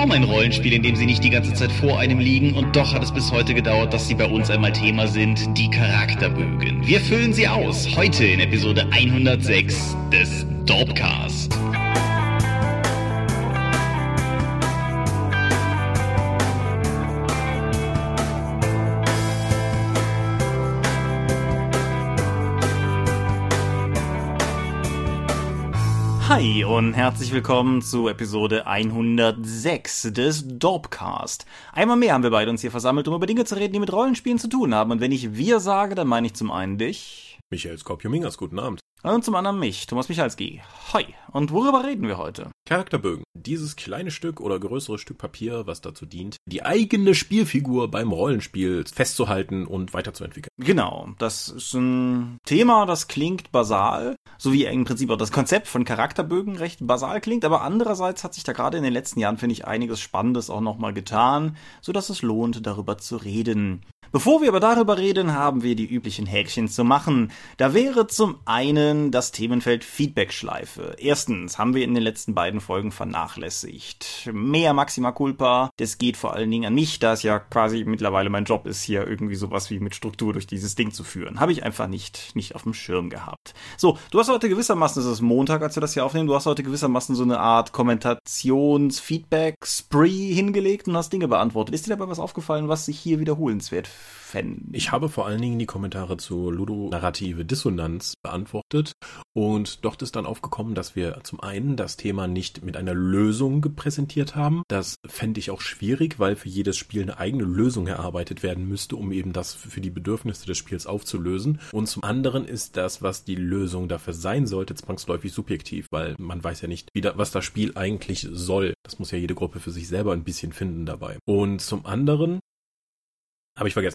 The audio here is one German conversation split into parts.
kaum ein Rollenspiel, in dem sie nicht die ganze Zeit vor einem liegen und doch hat es bis heute gedauert, dass sie bei uns einmal Thema sind, die Charakterbögen. Wir füllen sie aus, heute in Episode 106 des Dorpcast. Hi und herzlich willkommen zu Episode 106 des Dorpcast. Einmal mehr haben wir beide uns hier versammelt, um über Dinge zu reden, die mit Rollenspielen zu tun haben. Und wenn ich wir sage, dann meine ich zum einen dich. Michael Skopjomingas, guten Abend. Und zum anderen mich, Thomas Michalski. Hi. Und worüber reden wir heute? Charakterbögen. Dieses kleine Stück oder größere Stück Papier, was dazu dient, die eigene Spielfigur beim Rollenspiel festzuhalten und weiterzuentwickeln. Genau. Das ist ein Thema, das klingt basal, so wie im Prinzip auch das Konzept von Charakterbögen recht basal klingt, aber andererseits hat sich da gerade in den letzten Jahren, finde ich, einiges Spannendes auch nochmal getan, so dass es lohnt, darüber zu reden. Bevor wir aber darüber reden, haben wir die üblichen Häkchen zu machen. Da wäre zum einen das Themenfeld Feedback-Schleife. Erstens haben wir in den letzten beiden Folgen vernachlässigt. Mehr Maxima Culpa. Das geht vor allen Dingen an mich, da es ja quasi mittlerweile mein Job ist, hier irgendwie sowas wie mit Struktur durch dieses Ding zu führen. Habe ich einfach nicht, nicht auf dem Schirm gehabt. So, du hast heute gewissermaßen, es ist Montag, als wir das hier aufnehmen, du hast heute gewissermaßen so eine Art Kommentations-Feedback-Spree hingelegt und hast Dinge beantwortet. Ist dir dabei was aufgefallen, was sich hier wiederholenswert fänden. Ich habe vor allen Dingen die Kommentare zu Ludo-Narrative Dissonanz beantwortet und dort ist dann aufgekommen, dass wir zum einen das Thema nicht mit einer Lösung präsentiert haben. Das fände ich auch schwierig, weil für jedes Spiel eine eigene Lösung erarbeitet werden müsste, um eben das für die Bedürfnisse des Spiels aufzulösen. Und zum anderen ist das, was die Lösung dafür sein sollte, zwangsläufig subjektiv, weil man weiß ja nicht, da, was das Spiel eigentlich soll. Das muss ja jede Gruppe für sich selber ein bisschen finden dabei. Und zum anderen habe ich vergessen.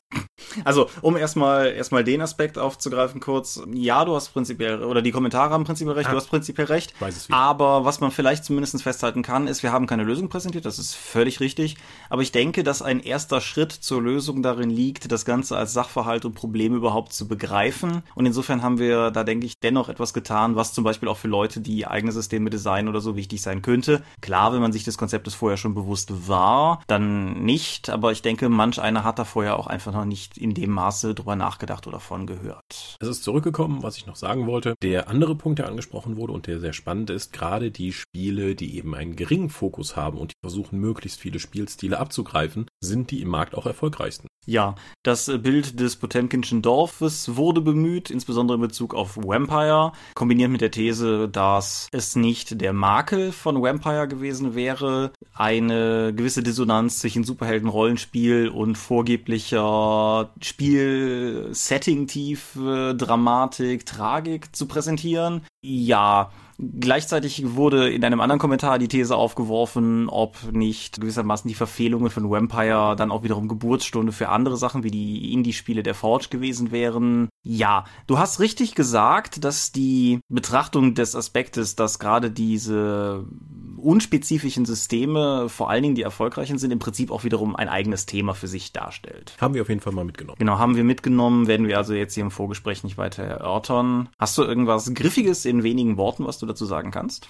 Also, um erstmal erstmal den Aspekt aufzugreifen kurz. Ja, du hast prinzipiell, oder die Kommentare haben prinzipiell recht, ah, du hast prinzipiell recht. Weiß es wieder. Aber was man vielleicht zumindest festhalten kann, ist, wir haben keine Lösung präsentiert, das ist völlig richtig. Aber ich denke, dass ein erster Schritt zur Lösung darin liegt, das Ganze als Sachverhalt und Problem überhaupt zu begreifen. Und insofern haben wir da, denke ich, dennoch etwas getan, was zum Beispiel auch für Leute, die eigene Systeme designen oder so wichtig sein könnte. Klar, wenn man sich des Konzeptes vorher schon bewusst war, dann nicht. Aber ich denke, manch einer hat da vorher auch einfach noch nicht in dem Maße drüber nachgedacht oder von gehört. Es ist zurückgekommen, was ich noch sagen wollte. Der andere Punkt, der angesprochen wurde und der sehr spannend ist, gerade die Spiele, die eben einen geringen Fokus haben und die versuchen, möglichst viele Spielstile abzugreifen, sind die im Markt auch erfolgreichsten. Ja, das Bild des Potemkinschen Dorfes wurde bemüht, insbesondere in Bezug auf Vampire, kombiniert mit der These, dass es nicht der Makel von Vampire gewesen wäre, eine gewisse Dissonanz zwischen Superhelden-Rollenspiel und vorgeblicher Spiel-Setting-Tiefe, Dramatik, Tragik zu präsentieren. Ja, Gleichzeitig wurde in einem anderen Kommentar die These aufgeworfen, ob nicht gewissermaßen die Verfehlungen von Vampire dann auch wiederum Geburtsstunde für andere Sachen wie die Indie-Spiele der Forge gewesen wären. Ja, du hast richtig gesagt, dass die Betrachtung des Aspektes, dass gerade diese unspezifischen Systeme, vor allen Dingen die erfolgreichen sind, im Prinzip auch wiederum ein eigenes Thema für sich darstellt. Haben wir auf jeden Fall mal mitgenommen. Genau, haben wir mitgenommen, werden wir also jetzt hier im Vorgespräch nicht weiter erörtern. Hast du irgendwas Griffiges in wenigen Worten, was du dazu sagen kannst?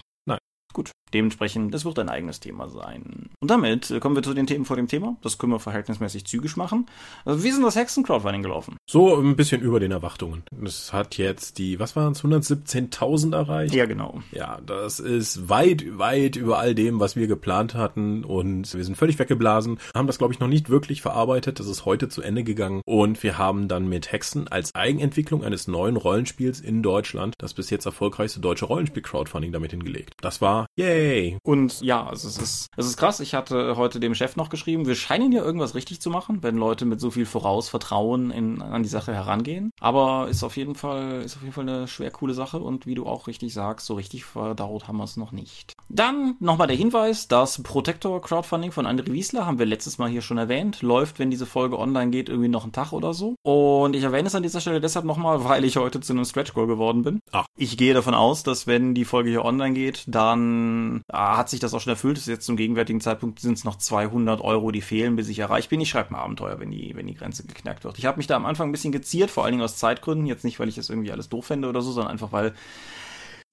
Gut, dementsprechend, das wird ein eigenes Thema sein. Und damit äh, kommen wir zu den Themen vor dem Thema. Das können wir verhältnismäßig zügig machen. Also, wie ist denn das Hexen-Crowdfunding gelaufen? So ein bisschen über den Erwartungen. Es hat jetzt die, was waren es, 117.000 erreicht? Ja, genau. Ja, das ist weit, weit über all dem, was wir geplant hatten. Und wir sind völlig weggeblasen. Haben das, glaube ich, noch nicht wirklich verarbeitet. Das ist heute zu Ende gegangen. Und wir haben dann mit Hexen als Eigenentwicklung eines neuen Rollenspiels in Deutschland das bis jetzt erfolgreichste deutsche Rollenspiel-Crowdfunding damit hingelegt. Das war Yay! Und ja, also es ist, es ist krass. Ich hatte heute dem Chef noch geschrieben, wir scheinen ja irgendwas richtig zu machen, wenn Leute mit so viel Vorausvertrauen in, an die Sache herangehen. Aber ist auf jeden Fall, ist auf jeden Fall eine schwer coole Sache und wie du auch richtig sagst, so richtig verdaut haben wir es noch nicht. Dann nochmal der Hinweis, das Protector Crowdfunding von André Wiesler haben wir letztes Mal hier schon erwähnt, läuft, wenn diese Folge online geht, irgendwie noch einen Tag oder so. Und ich erwähne es an dieser Stelle deshalb nochmal, weil ich heute zu einem Stretch Goal geworden bin. Ach. Ich gehe davon aus, dass wenn die Folge hier online geht, dann ah, hat sich das auch schon erfüllt. ist jetzt zum gegenwärtigen Zeitpunkt sind es noch 200 Euro, die fehlen, bis ich erreicht bin. Ich schreibe ein Abenteuer, wenn die, wenn die Grenze geknackt wird. Ich habe mich da am Anfang ein bisschen geziert, vor allen Dingen aus Zeitgründen. Jetzt nicht, weil ich das irgendwie alles doof fände oder so, sondern einfach, weil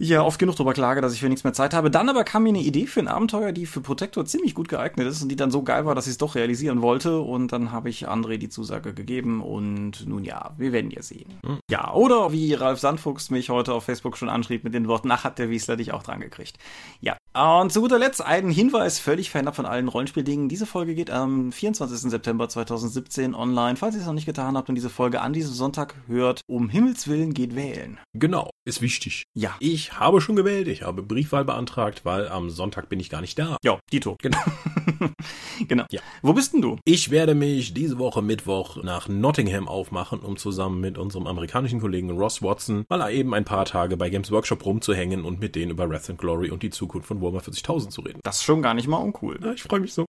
ja oft genug darüber klage, dass ich für nichts mehr Zeit habe. Dann aber kam mir eine Idee für ein Abenteuer, die für Protector ziemlich gut geeignet ist und die dann so geil war, dass ich es doch realisieren wollte. Und dann habe ich André die Zusage gegeben und nun ja, wir werden ja sehen. Hm. Ja, oder wie Ralf Sandfuchs mich heute auf Facebook schon anschrieb mit den Worten, ach, hat der Wiesler dich auch dran gekriegt. Ja, und zu guter Letzt ein Hinweis, völlig fernab von allen Rollenspieldingen. Diese Folge geht am 24. September 2017 online. Falls ihr es noch nicht getan habt und diese Folge an diesem Sonntag hört, um Himmels Willen geht wählen. Genau, ist wichtig. Ja. Ich habe schon gewählt, ich habe Briefwahl beantragt, weil am Sonntag bin ich gar nicht da. Ja, Dito. Genau. genau. Ja. Wo bist denn du? Ich werde mich diese Woche Mittwoch nach Nottingham aufmachen, um zusammen mit unserem amerikanischen Kollegen Ross Watson mal eben ein paar Tage bei Games Workshop rumzuhängen und mit denen über Wrath and Glory und die Zukunft von Warhammer 40.000 zu reden. Das ist schon gar nicht mal uncool. Ja, ich freue mich so.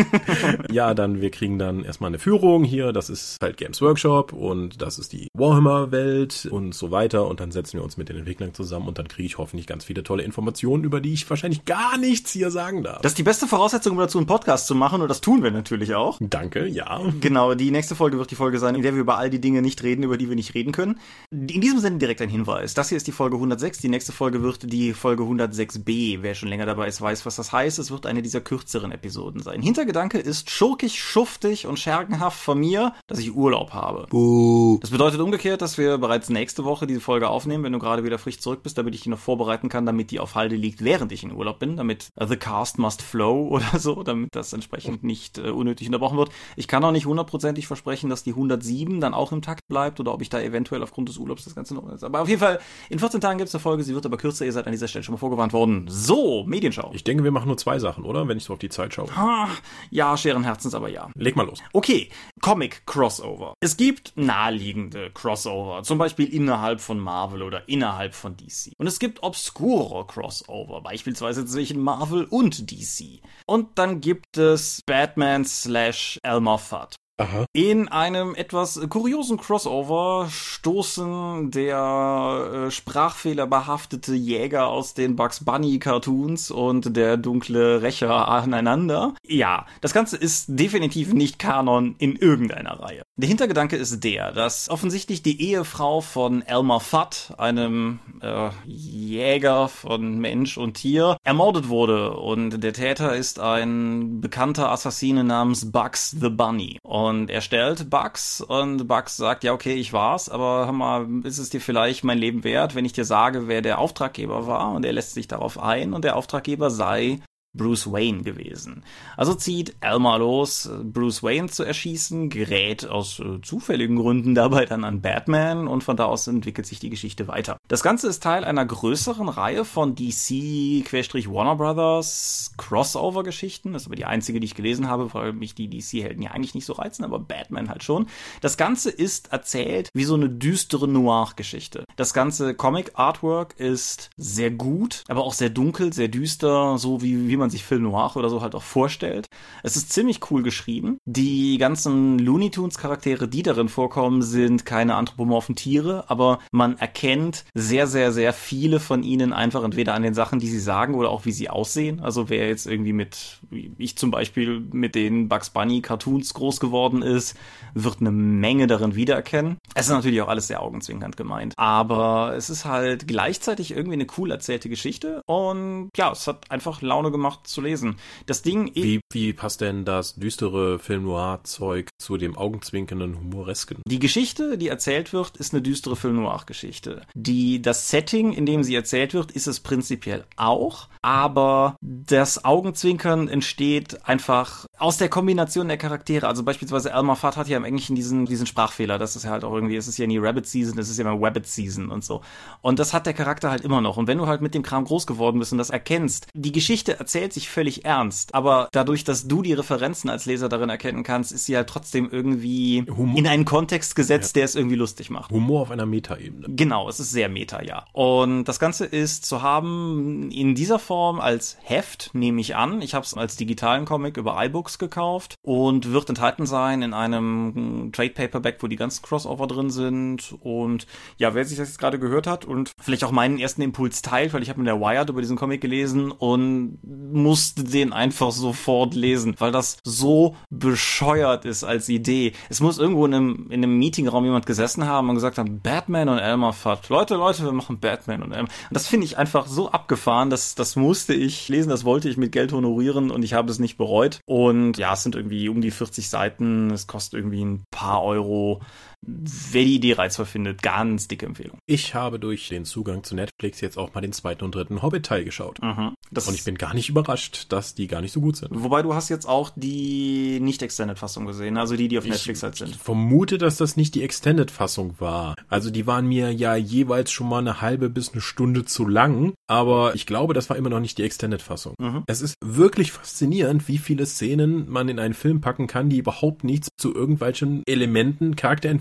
ja, dann, wir kriegen dann erstmal eine Führung hier, das ist halt Games Workshop und das ist die Warhammer-Welt und so weiter und dann setzen wir uns mit den Entwicklern zusammen und dann kriege ich hoffentlich ganz viele tolle Informationen, über die ich wahrscheinlich gar nichts hier sagen darf. Das ist die beste Voraussetzung, um dazu einen Podcast zu machen und das tun wir natürlich auch. Danke, ja. Genau, die nächste Folge wird die Folge sein, in der wir über all die Dinge nicht reden, über die wir nicht reden können. In diesem Sinne direkt ein Hinweis. Das hier ist die Folge 106, die nächste Folge wird die Folge 106b. Wer schon länger dabei ist, weiß, was das heißt. Es wird eine dieser kürzeren Episoden sein. Hintergedanke ist schurkig, schuftig und schergenhaft von mir, dass ich Urlaub habe. Buh. Das bedeutet umgekehrt, dass wir bereits nächste Woche diese Folge aufnehmen, wenn du gerade wieder frisch zurück bist, damit ich die noch vorbereiten kann, damit die auf Halde liegt, während ich in Urlaub bin, damit the cast must flow oder so, damit das entsprechend nicht äh, unnötig unterbrochen wird. Ich kann auch nicht hundertprozentig versprechen, dass die 107 dann auch im Takt bleibt oder ob ich da eventuell aufgrund des Urlaubs das Ganze noch ist. Aber auf jeden Fall, in 14 Tagen gibt es eine Folge, sie wird aber kürzer, ihr seid an dieser Stelle schon mal vorgewarnt worden. So, Medienschau. Ich denke, wir machen nur zwei Sachen, oder? Wenn ich so auf die Zeit schaue. Ha, ja, scheren Herzens, aber ja. Leg mal los. Okay, Comic-Crossover. Es gibt naheliegende Crossover, zum Beispiel innerhalb von Marvel oder innerhalb von DC. Und es gibt obskure Crossover, beispielsweise zwischen Marvel und DC. Und dann gibt es Batman slash Elmer Fudd. Aha. In einem etwas kuriosen Crossover stoßen der äh, sprachfehlerbehaftete Jäger aus den Bugs Bunny Cartoons und der dunkle Rächer aneinander. Ja, das Ganze ist definitiv nicht Kanon in irgendeiner Reihe. Der Hintergedanke ist der, dass offensichtlich die Ehefrau von Elmer Fudd, einem äh, Jäger von Mensch und Tier, ermordet wurde und der Täter ist ein bekannter Assassine namens Bugs the Bunny. Und er stellt Bugs und Bugs sagt, ja okay, ich war's, aber hör mal, ist es dir vielleicht mein Leben wert, wenn ich dir sage, wer der Auftraggeber war? Und er lässt sich darauf ein und der Auftraggeber sei Bruce Wayne gewesen. Also zieht Elmer los, Bruce Wayne zu erschießen, gerät aus äh, zufälligen Gründen dabei dann an Batman und von da aus entwickelt sich die Geschichte weiter. Das Ganze ist Teil einer größeren Reihe von DC-Warner Brothers Crossover-Geschichten. Das ist aber die einzige, die ich gelesen habe, weil mich die DC-Helden ja eigentlich nicht so reizen, aber Batman halt schon. Das Ganze ist erzählt wie so eine düstere Noir-Geschichte. Das ganze Comic-Artwork ist sehr gut, aber auch sehr dunkel, sehr düster, so wie, wie man sich Film Noir oder so halt auch vorstellt. Es ist ziemlich cool geschrieben. Die ganzen Looney Tunes Charaktere, die darin vorkommen, sind keine anthropomorphen Tiere, aber man erkennt sehr, sehr, sehr viele von ihnen einfach entweder an den Sachen, die sie sagen oder auch wie sie aussehen. Also wer jetzt irgendwie mit, wie ich zum Beispiel mit den Bugs Bunny Cartoons groß geworden ist, wird eine Menge darin wiedererkennen. Es ist natürlich auch alles sehr augenzwinkernd gemeint, aber es ist halt gleichzeitig irgendwie eine cool erzählte Geschichte und ja, es hat einfach Laune gemacht gemacht zu lesen. Das Ding. Wie, wie passt denn das düstere Film Noir-Zeug zu dem augenzwinkenden Humoresken? Die Geschichte, die erzählt wird, ist eine düstere Film Noir-Geschichte. Die, das Setting, in dem sie erzählt wird, ist es prinzipiell auch, aber das Augenzwinkern entsteht einfach aus der Kombination der Charaktere. Also beispielsweise Elmer Fudd hat ja im Englischen diesen, diesen Sprachfehler. Das ist ja halt auch irgendwie, es ist ja nie Rabbit Season, es ist ja immer Wabbit Season und so. Und das hat der Charakter halt immer noch. Und wenn du halt mit dem Kram groß geworden bist und das erkennst, die Geschichte erzählt erzählt sich völlig ernst, aber dadurch, dass du die Referenzen als Leser darin erkennen kannst, ist sie halt trotzdem irgendwie Humor. in einen Kontext gesetzt, ja. der es irgendwie lustig macht. Humor auf einer Metaebene. Genau, es ist sehr Meta, ja. Und das Ganze ist zu haben in dieser Form als Heft, nehme ich an. Ich habe es als digitalen Comic über iBooks gekauft und wird enthalten sein in einem Trade Paperback, wo die ganzen Crossover drin sind. Und ja, wer sich das jetzt gerade gehört hat und vielleicht auch meinen ersten Impuls teilt, weil ich habe in der Wired über diesen Comic gelesen und musste den einfach sofort lesen, weil das so bescheuert ist als Idee. Es muss irgendwo in einem, in einem Meetingraum jemand gesessen haben und gesagt haben, Batman und Elmer Fudd. Leute, Leute, wir machen Batman und Elmer. Und das finde ich einfach so abgefahren, dass das musste ich lesen, das wollte ich mit Geld honorieren und ich habe es nicht bereut. Und ja, es sind irgendwie um die 40 Seiten, es kostet irgendwie ein paar Euro wer die Idee reizvoll findet, ganz dicke Empfehlung. Ich habe durch den Zugang zu Netflix jetzt auch mal den zweiten und dritten Hobbit-Teil geschaut. Mhm. und ich bin gar nicht überrascht, dass die gar nicht so gut sind. Wobei du hast jetzt auch die Nicht-Extended-Fassung gesehen, also die, die auf ich Netflix halt sind. Ich vermute, dass das nicht die Extended-Fassung war. Also die waren mir ja jeweils schon mal eine halbe bis eine Stunde zu lang, aber ich glaube, das war immer noch nicht die Extended-Fassung. Mhm. Es ist wirklich faszinierend, wie viele Szenen man in einen Film packen kann, die überhaupt nichts zu irgendwelchen Elementen,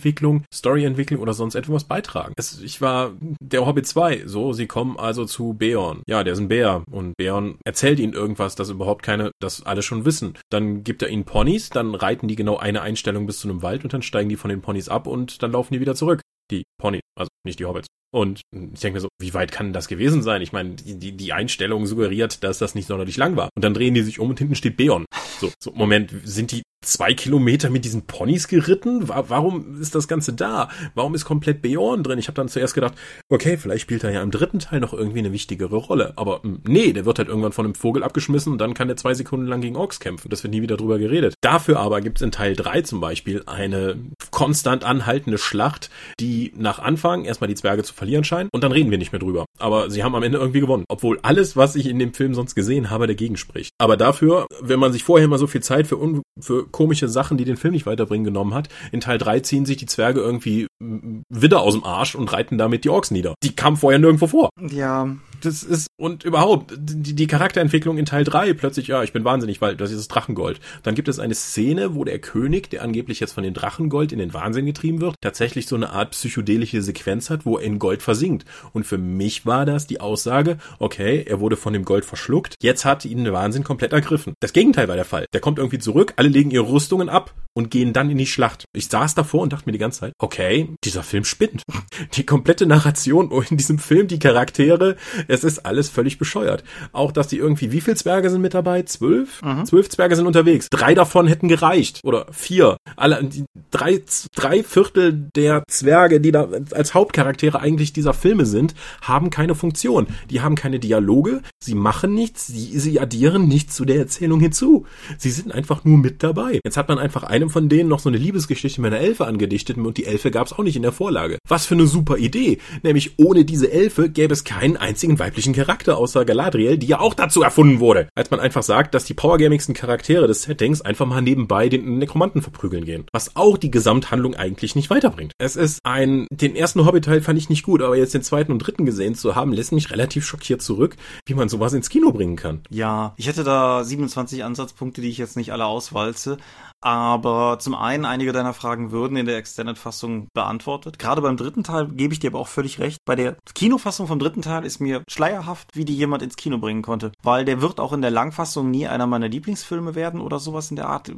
Charakterentwicklung Entwicklung, Storyentwicklung oder sonst etwas beitragen. Es, ich war der Hobbit 2, so, sie kommen also zu Beorn. Ja, der ist ein Bär und Beorn erzählt ihnen irgendwas, das überhaupt keine, das alle schon wissen. Dann gibt er ihnen Ponys, dann reiten die genau eine Einstellung bis zu einem Wald und dann steigen die von den Ponys ab und dann laufen die wieder zurück. Die Pony, also nicht die Hobbits. Und ich denke mir so, wie weit kann das gewesen sein? Ich meine, die, die, Einstellung suggeriert, dass das nicht sonderlich lang war. Und dann drehen die sich um und hinten steht Beon. So, so Moment, sind die zwei Kilometer mit diesen Ponys geritten? Warum ist das Ganze da? Warum ist komplett Beorn drin? Ich habe dann zuerst gedacht, okay, vielleicht spielt er ja im dritten Teil noch irgendwie eine wichtigere Rolle. Aber hm, nee, der wird halt irgendwann von einem Vogel abgeschmissen und dann kann er zwei Sekunden lang gegen Orks kämpfen. Das wird nie wieder drüber geredet. Dafür aber gibt's in Teil drei zum Beispiel eine konstant anhaltende Schlacht, die nach Anfang erstmal die Zwerge zu verlieren scheint und dann reden wir nicht mehr drüber. Aber sie haben am Ende irgendwie gewonnen. Obwohl alles, was ich in dem Film sonst gesehen habe, dagegen spricht. Aber dafür, wenn man sich vorher mal so viel Zeit für, für komische Sachen, die den Film nicht weiterbringen, genommen hat. In Teil 3 ziehen sich die Zwerge irgendwie wieder aus dem Arsch und reiten damit die Orks nieder. Die kamen vorher nirgendwo vor. Ja, das ist, und überhaupt, die, die Charakterentwicklung in Teil 3 plötzlich, ja, ich bin wahnsinnig, weil das ist das Drachengold. Dann gibt es eine Szene, wo der König, der angeblich jetzt von den Drachengold in den Wahnsinn getrieben wird, tatsächlich so eine Art psychedelische Sequenz hat, wo er in Gold versinkt. Und für mich war das die Aussage, okay, er wurde von dem Gold verschluckt, jetzt hat ihn der Wahnsinn komplett ergriffen. Das Gegenteil war der Fall. Der kommt irgendwie zurück, alle legen ihre Rüstungen ab und gehen dann in die Schlacht. Ich saß davor und dachte mir die ganze Zeit, okay, dieser Film spinnt. Die komplette Narration in diesem Film, die Charaktere, es ist alles völlig bescheuert. Auch, dass die irgendwie, wie viele Zwerge sind mit dabei? Zwölf? Mhm. Zwölf Zwerge sind unterwegs. Drei davon hätten gereicht. Oder vier. Alle, die drei, drei Viertel der Zwerge, die da als Hauptcharaktere eigentlich dieser Filme sind, haben keine Funktion. Die haben keine Dialoge. Sie machen nichts. Sie, sie addieren nichts zu der Erzählung hinzu. Sie sind einfach nur mit dabei. Jetzt hat man einfach einem von denen noch so eine Liebesgeschichte mit einer Elfe angedichtet und die Elfe gab es auch nicht in der Vorlage. Was für eine super Idee. Nämlich ohne diese Elfe gäbe es keinen einzigen weiblichen Charakter außer Galadriel, die ja auch dazu erfunden wurde. Als man einfach sagt, dass die powergamigsten Charaktere des Settings einfach mal nebenbei den Nekromanten verprügeln gehen. Was auch die Gesamthandlung eigentlich nicht weiterbringt. Es ist ein, den ersten Hobbit-Teil fand ich nicht gut, aber jetzt den zweiten und dritten gesehen zu haben, lässt mich relativ schockiert zurück, wie man sowas ins Kino bringen kann. Ja, ich hätte da 27 Ansatzpunkte, die ich jetzt nicht alle auswalze. Aber zum einen, einige deiner Fragen würden in der Extended-Fassung beantwortet. Gerade beim dritten Teil gebe ich dir aber auch völlig recht. Bei der Kinofassung vom dritten Teil ist mir schleierhaft, wie die jemand ins Kino bringen konnte. Weil der wird auch in der Langfassung nie einer meiner Lieblingsfilme werden oder sowas in der Art.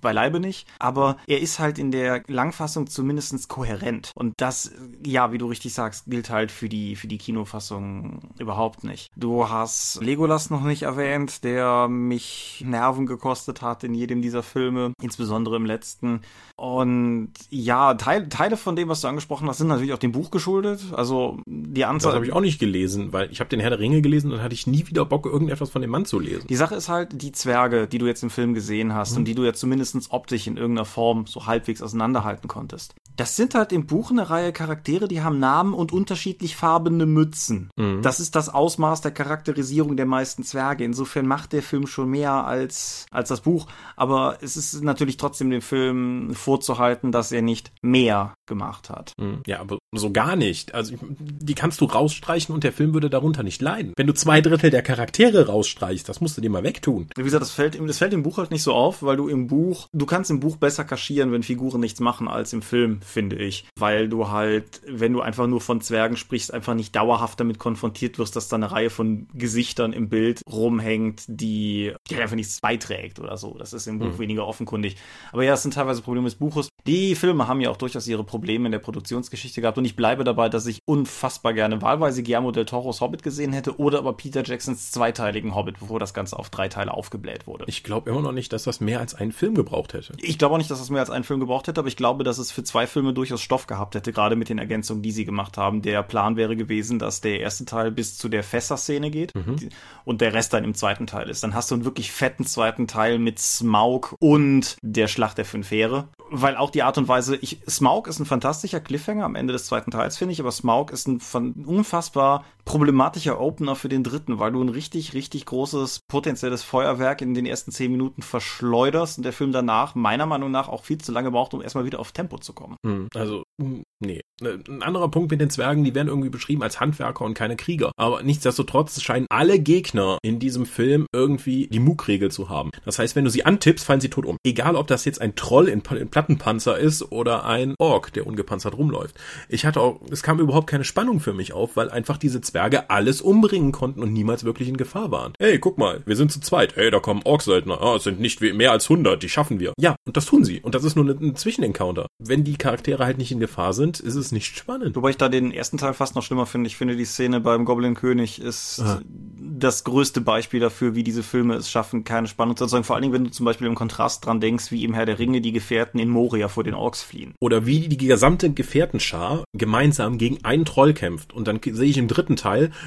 Beileibe nicht. Aber er ist halt in der Langfassung zumindest kohärent. Und das, ja, wie du richtig sagst, gilt halt für die, für die Kinofassung überhaupt nicht. Du hast Legolas noch nicht erwähnt, der mich Nerven gekostet hat in jedem dieser Filme insbesondere im letzten. Und ja, Teil, Teile von dem, was du angesprochen hast, sind natürlich auch dem Buch geschuldet. Also die Anzahl. Das habe ich auch nicht gelesen, weil ich habe den Herr der Ringe gelesen und hatte ich nie wieder Bock, irgendetwas von dem Mann zu lesen. Die Sache ist halt, die Zwerge, die du jetzt im Film gesehen hast mhm. und die du jetzt zumindest optisch in irgendeiner Form so halbwegs auseinanderhalten konntest. Das sind halt im Buch eine Reihe Charaktere, die haben Namen und unterschiedlich farbene Mützen. Mhm. Das ist das Ausmaß der Charakterisierung der meisten Zwerge. Insofern macht der Film schon mehr als, als das Buch. Aber es ist natürlich trotzdem dem Film vorzuhalten, dass er nicht mehr gemacht hat. Mhm. Ja, aber so gar nicht. Also die kannst du rausstreichen und der Film würde darunter nicht leiden. Wenn du zwei Drittel der Charaktere rausstreichst, das musst du dir mal wegtun. Wie gesagt, das fällt, das fällt im Buch halt nicht so auf, weil du im Buch, du kannst im Buch besser kaschieren, wenn Figuren nichts machen als im Film, finde ich. Weil du halt, wenn du einfach nur von Zwergen sprichst, einfach nicht dauerhaft damit konfrontiert wirst, dass da eine Reihe von Gesichtern im Bild rumhängt, die, die einfach nichts beiträgt oder so. Das ist im Buch mhm. weniger offenkundig. Aber ja, es sind teilweise Probleme des Buches. Die Filme haben ja auch durchaus ihre Probleme in der Produktionsgeschichte gehabt und ich bleibe dabei, dass ich unfassbar gerne wahlweise Guillermo del Toros Hobbit gesehen hätte oder aber Peter Jacksons zweiteiligen Hobbit, bevor das Ganze auf drei Teile aufgebläht wurde. Ich glaube immer noch nicht, dass das mehr als einen Film gebraucht hätte. Ich glaube auch nicht, dass das mehr als einen Film gebraucht hätte, aber ich glaube, dass es für zwei Filme durchaus Stoff gehabt hätte, gerade mit den Ergänzungen, die sie gemacht haben. Der Plan wäre gewesen, dass der erste Teil bis zu der Fässer-Szene geht mhm. und der Rest dann im zweiten Teil ist. Dann hast du einen wirklich fetten zweiten Teil mit Smaug und der Schlacht der fünf Heere. Weil auch die Art und Weise, ich, Smaug ist ein fantastischer Cliffhanger am Ende des zweiten Teils, finde ich, aber Smaug ist ein unfassbar problematischer Opener für den dritten, weil du ein richtig, richtig großes potenzielles Feuerwerk in den ersten zehn Minuten verschleuderst und der Film danach meiner Meinung nach auch viel zu lange braucht, um erstmal wieder auf Tempo zu kommen. Hm, also, hm, nee. Ne, ein anderer Punkt mit den Zwergen, die werden irgendwie beschrieben als Handwerker und keine Krieger. Aber nichtsdestotrotz scheinen alle Gegner in diesem Film irgendwie die Mug-Regel zu haben. Das heißt, wenn du sie antippst, fallen sie tot um. Egal, ob das jetzt ein Troll in, in Plattenpanzer ist oder ein Ork, der ungepanzert rumläuft. Ich hatte auch, es kam überhaupt keine Spannung für mich auf, weil einfach diese Zwerge alles umbringen konnten und niemals wirklich in Gefahr waren. Hey, guck mal, wir sind zu zweit. Hey, da kommen Ork-Söldner. Oh, es sind nicht mehr als 100, die schaffen wir. Ja, und das tun sie. Und das ist nur ein Zwischenencounter. Wenn die Charaktere halt nicht in Gefahr sind, ist es nicht spannend. Wobei ich da den ersten Teil fast noch schlimmer finde. Ich finde, die Szene beim Goblin König ist Aha. das größte Beispiel dafür, wie diese Filme es schaffen, keine Spannung zu erzeugen. Vor allen Dingen, wenn du zum Beispiel im Kontrast dran denkst, wie im Herr der Ringe die Gefährten in Moria vor den Orks fliehen. Oder wie die gesamte Gefährtenschar gemeinsam gegen einen Troll kämpft. Und dann sehe ich im dritten Teil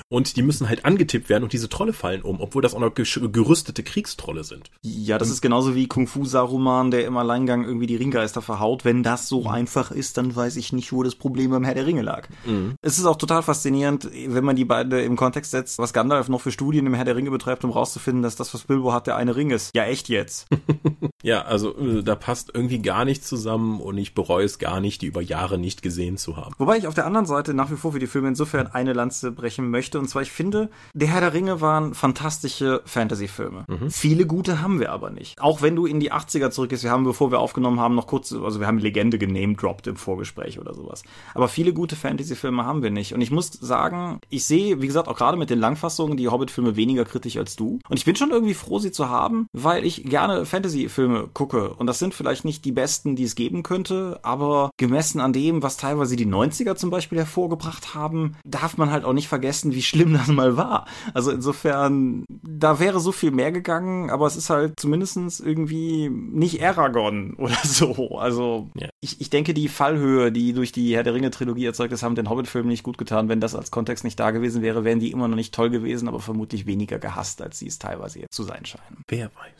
und die müssen halt angetippt werden und diese Trolle fallen um, obwohl das auch noch gerüstete Kriegstrolle sind. Ja, das ist genauso wie Kung Fu Saruman, der im Alleingang irgendwie die Ringgeister verhaut. Wenn das so mhm. einfach ist, dann weiß ich nicht, wo das Problem beim Herr der Ringe lag. Mhm. Es ist auch total faszinierend, wenn man die beiden im Kontext setzt, was Gandalf noch für Studien im Herr der Ringe betreibt, um rauszufinden, dass das, was Bilbo hat, der eine Ring ist. Ja, echt jetzt. ja, also äh, da passt irgendwie gar nichts zusammen und ich bereue es gar nicht, die über Jahre nicht gesehen zu haben. Wobei ich auf der anderen Seite nach wie vor für die Filme insofern eine Lanze brechen möchte. Und zwar, ich finde, der Herr der Ringe waren fantastische Fantasy-Filme. Mhm. Viele gute haben wir aber nicht. Auch wenn du in die 80er zurückgehst, wir haben, bevor wir aufgenommen haben, noch kurz, also wir haben Legende genamedroppt im Vorgespräch oder sowas. Aber viele gute Fantasy-Filme haben wir nicht. Und ich muss sagen, ich sehe, wie gesagt, auch gerade mit den Langfassungen die Hobbit-Filme weniger kritisch als du. Und ich bin schon irgendwie froh, sie zu haben, weil ich gerne Fantasy-Filme gucke. Und das sind vielleicht nicht die besten, die es geben könnte, aber gemessen an dem, was teilweise die 90er zum Beispiel hervorgebracht haben, darf man halt auch nicht vergessen, wie schlimm das mal war. Also insofern, da wäre so viel mehr gegangen, aber es ist halt zumindestens irgendwie nicht Aragon oder so. Also ja. ich, ich denke, die Fallhöhe, die durch die Herr der Ringe-Trilogie erzeugt ist, haben den Hobbit-Film nicht gut getan. Wenn das als Kontext nicht da gewesen wäre, wären die immer noch nicht toll gewesen, aber vermutlich weniger gehasst, als sie es teilweise zu sein scheinen. Wer weiß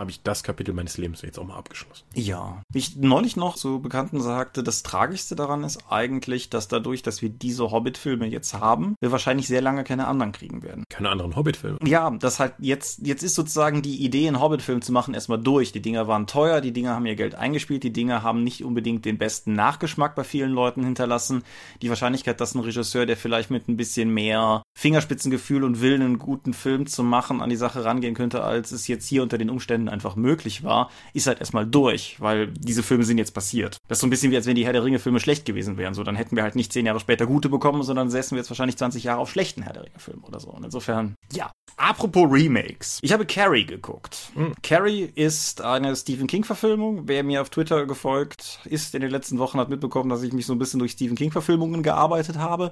habe ich das Kapitel meines Lebens jetzt auch mal abgeschlossen. Ja. Wie ich neulich noch zu Bekannten sagte, das Tragischste daran ist eigentlich, dass dadurch, dass wir diese Hobbit-Filme jetzt haben, wir wahrscheinlich sehr lange keine anderen kriegen werden. Keine anderen Hobbit-Filme? Ja, das halt jetzt, jetzt ist sozusagen die Idee, einen Hobbit-Film zu machen, erstmal durch. Die Dinger waren teuer, die Dinger haben ihr Geld eingespielt, die Dinger haben nicht unbedingt den besten Nachgeschmack bei vielen Leuten hinterlassen. Die Wahrscheinlichkeit, dass ein Regisseur, der vielleicht mit ein bisschen mehr Fingerspitzengefühl und Willen, einen guten Film zu machen, an die Sache rangehen könnte, als es jetzt hier unter den Umständen einfach möglich war, ist halt erstmal durch, weil diese Filme sind jetzt passiert. Das ist so ein bisschen wie, als wenn die Herr der Ringe-Filme schlecht gewesen wären. So, dann hätten wir halt nicht zehn Jahre später gute bekommen, sondern säßen wir jetzt wahrscheinlich 20 Jahre auf schlechten Herr der Ringe-Filmen oder so. Und insofern, ja. Apropos Remakes. Ich habe Carrie geguckt. Mhm. Carrie ist eine Stephen King-Verfilmung. Wer mir auf Twitter gefolgt ist in den letzten Wochen, hat mitbekommen, dass ich mich so ein bisschen durch Stephen King-Verfilmungen gearbeitet habe.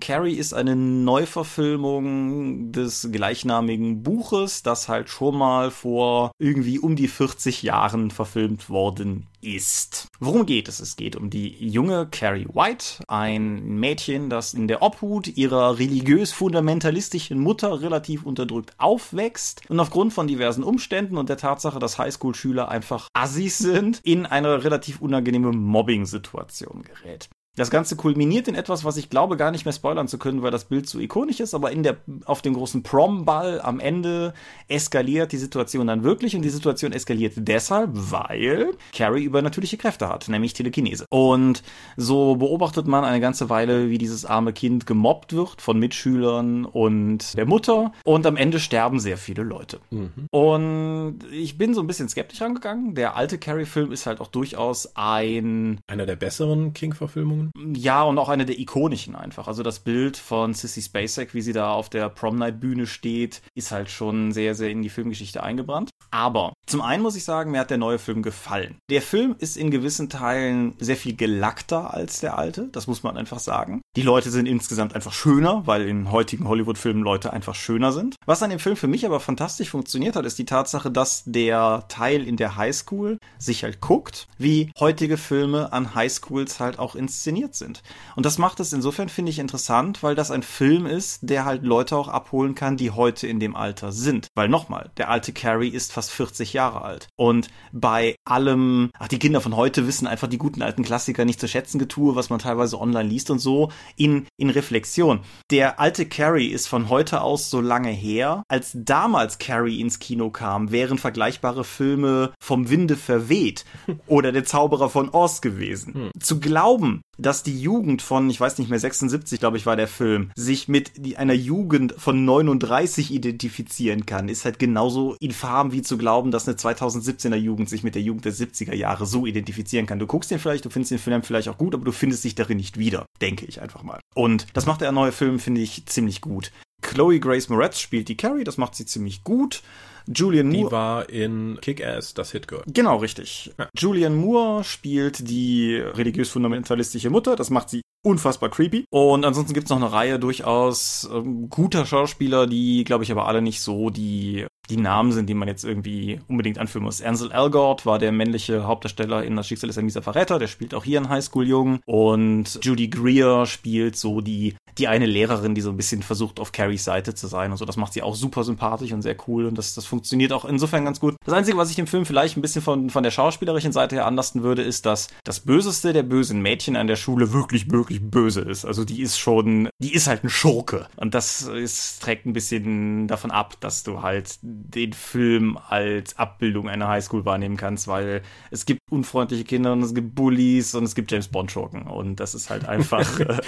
Carrie ist eine Neuverfilmung des gleichnamigen Buches, das halt schon mal vor irgendwie um die 40 Jahren verfilmt worden ist. Worum geht es? Es geht um die junge Carrie White, ein Mädchen, das in der Obhut ihrer religiös-fundamentalistischen Mutter relativ unterdrückt aufwächst und aufgrund von diversen Umständen und der Tatsache, dass Highschool-Schüler einfach Assis sind, in eine relativ unangenehme Mobbing-Situation gerät. Das Ganze kulminiert in etwas, was ich glaube gar nicht mehr spoilern zu können, weil das Bild zu ikonisch ist, aber in der, auf dem großen Prom-Ball am Ende eskaliert die Situation dann wirklich und die Situation eskaliert deshalb, weil Carrie übernatürliche Kräfte hat, nämlich Telekinese. Und so beobachtet man eine ganze Weile, wie dieses arme Kind gemobbt wird von Mitschülern und der Mutter und am Ende sterben sehr viele Leute. Mhm. Und ich bin so ein bisschen skeptisch rangegangen. Der alte Carrie-Film ist halt auch durchaus ein... Einer der besseren King-Verfilmungen Ja, und auch eine der ikonischen einfach. Also das Bild von Sissy Spacek, wie sie da auf der Prom Night Bühne steht, ist halt schon sehr, sehr in die Filmgeschichte eingebrannt. Aber zum einen muss ich sagen, mir hat der neue Film gefallen. Der Film ist in gewissen Teilen sehr viel gelackter als der alte, das muss man einfach sagen. Die Leute sind insgesamt einfach schöner, weil in heutigen Hollywood-Filmen Leute einfach schöner sind. Was an dem Film für mich aber fantastisch funktioniert hat, ist die Tatsache, dass der Teil in der Highschool sich halt guckt, wie heutige Filme an Highschools halt auch inszeniert sind. Und das macht es insofern, finde ich, interessant, weil das ein Film ist, der halt Leute auch abholen kann, die heute in dem Alter sind. Weil nochmal, der alte Carrie ist fast 40 Jahre alt. Und bei allem, ach, die Kinder von heute wissen einfach die guten alten Klassiker nicht zu schätzen getue, was man teilweise online liest und so, in, in Reflexion. Der alte Carrie ist von heute aus so lange her, als damals Carrie ins Kino kam, wären vergleichbare Filme vom Winde verweht oder der Zauberer von Oz gewesen. Hm. Zu glauben, dass die Jugend von, ich weiß nicht mehr, 76, glaube ich, war der Film, sich mit einer Jugend von 39 identifizieren kann, ist halt genauso infam wie zu glauben, dass eine 2017er Jugend sich mit der Jugend der 70er Jahre so identifizieren kann. Du guckst den vielleicht, du findest den Film vielleicht auch gut, aber du findest dich darin nicht wieder, denke ich einfach mal. Und das macht der neue Film, finde ich, ziemlich gut. Chloe Grace Moretz spielt die Carrie, das macht sie ziemlich gut. Julian Moore. Die war in Kick-Ass, das Hitgirl. Genau, richtig. Ja. Julian Moore spielt die religiös-fundamentalistische Mutter. Das macht sie unfassbar creepy. Und ansonsten gibt's noch eine Reihe durchaus ähm, guter Schauspieler, die, glaube ich, aber alle nicht so die die Namen sind, die man jetzt irgendwie unbedingt anführen muss. Ansel Elgort war der männliche Hauptdarsteller in Das Schicksal ist ein mieser Verräter, der spielt auch hier einen Highschool-Jungen. Und Judy Greer spielt so die, die eine Lehrerin, die so ein bisschen versucht, auf Carries Seite zu sein und so. Das macht sie auch super sympathisch und sehr cool und das, das funktioniert auch insofern ganz gut. Das Einzige, was ich dem Film vielleicht ein bisschen von, von der schauspielerischen Seite her anlasten würde, ist, dass das Böseste der bösen Mädchen an der Schule wirklich, wirklich böse ist. Also die ist schon, die ist halt ein Schurke. Und das ist, trägt ein bisschen davon ab, dass du halt den Film als Abbildung einer Highschool wahrnehmen kannst, weil es gibt unfreundliche Kinder und es gibt Bullies und es gibt James Bond Schurken und das ist halt einfach äh,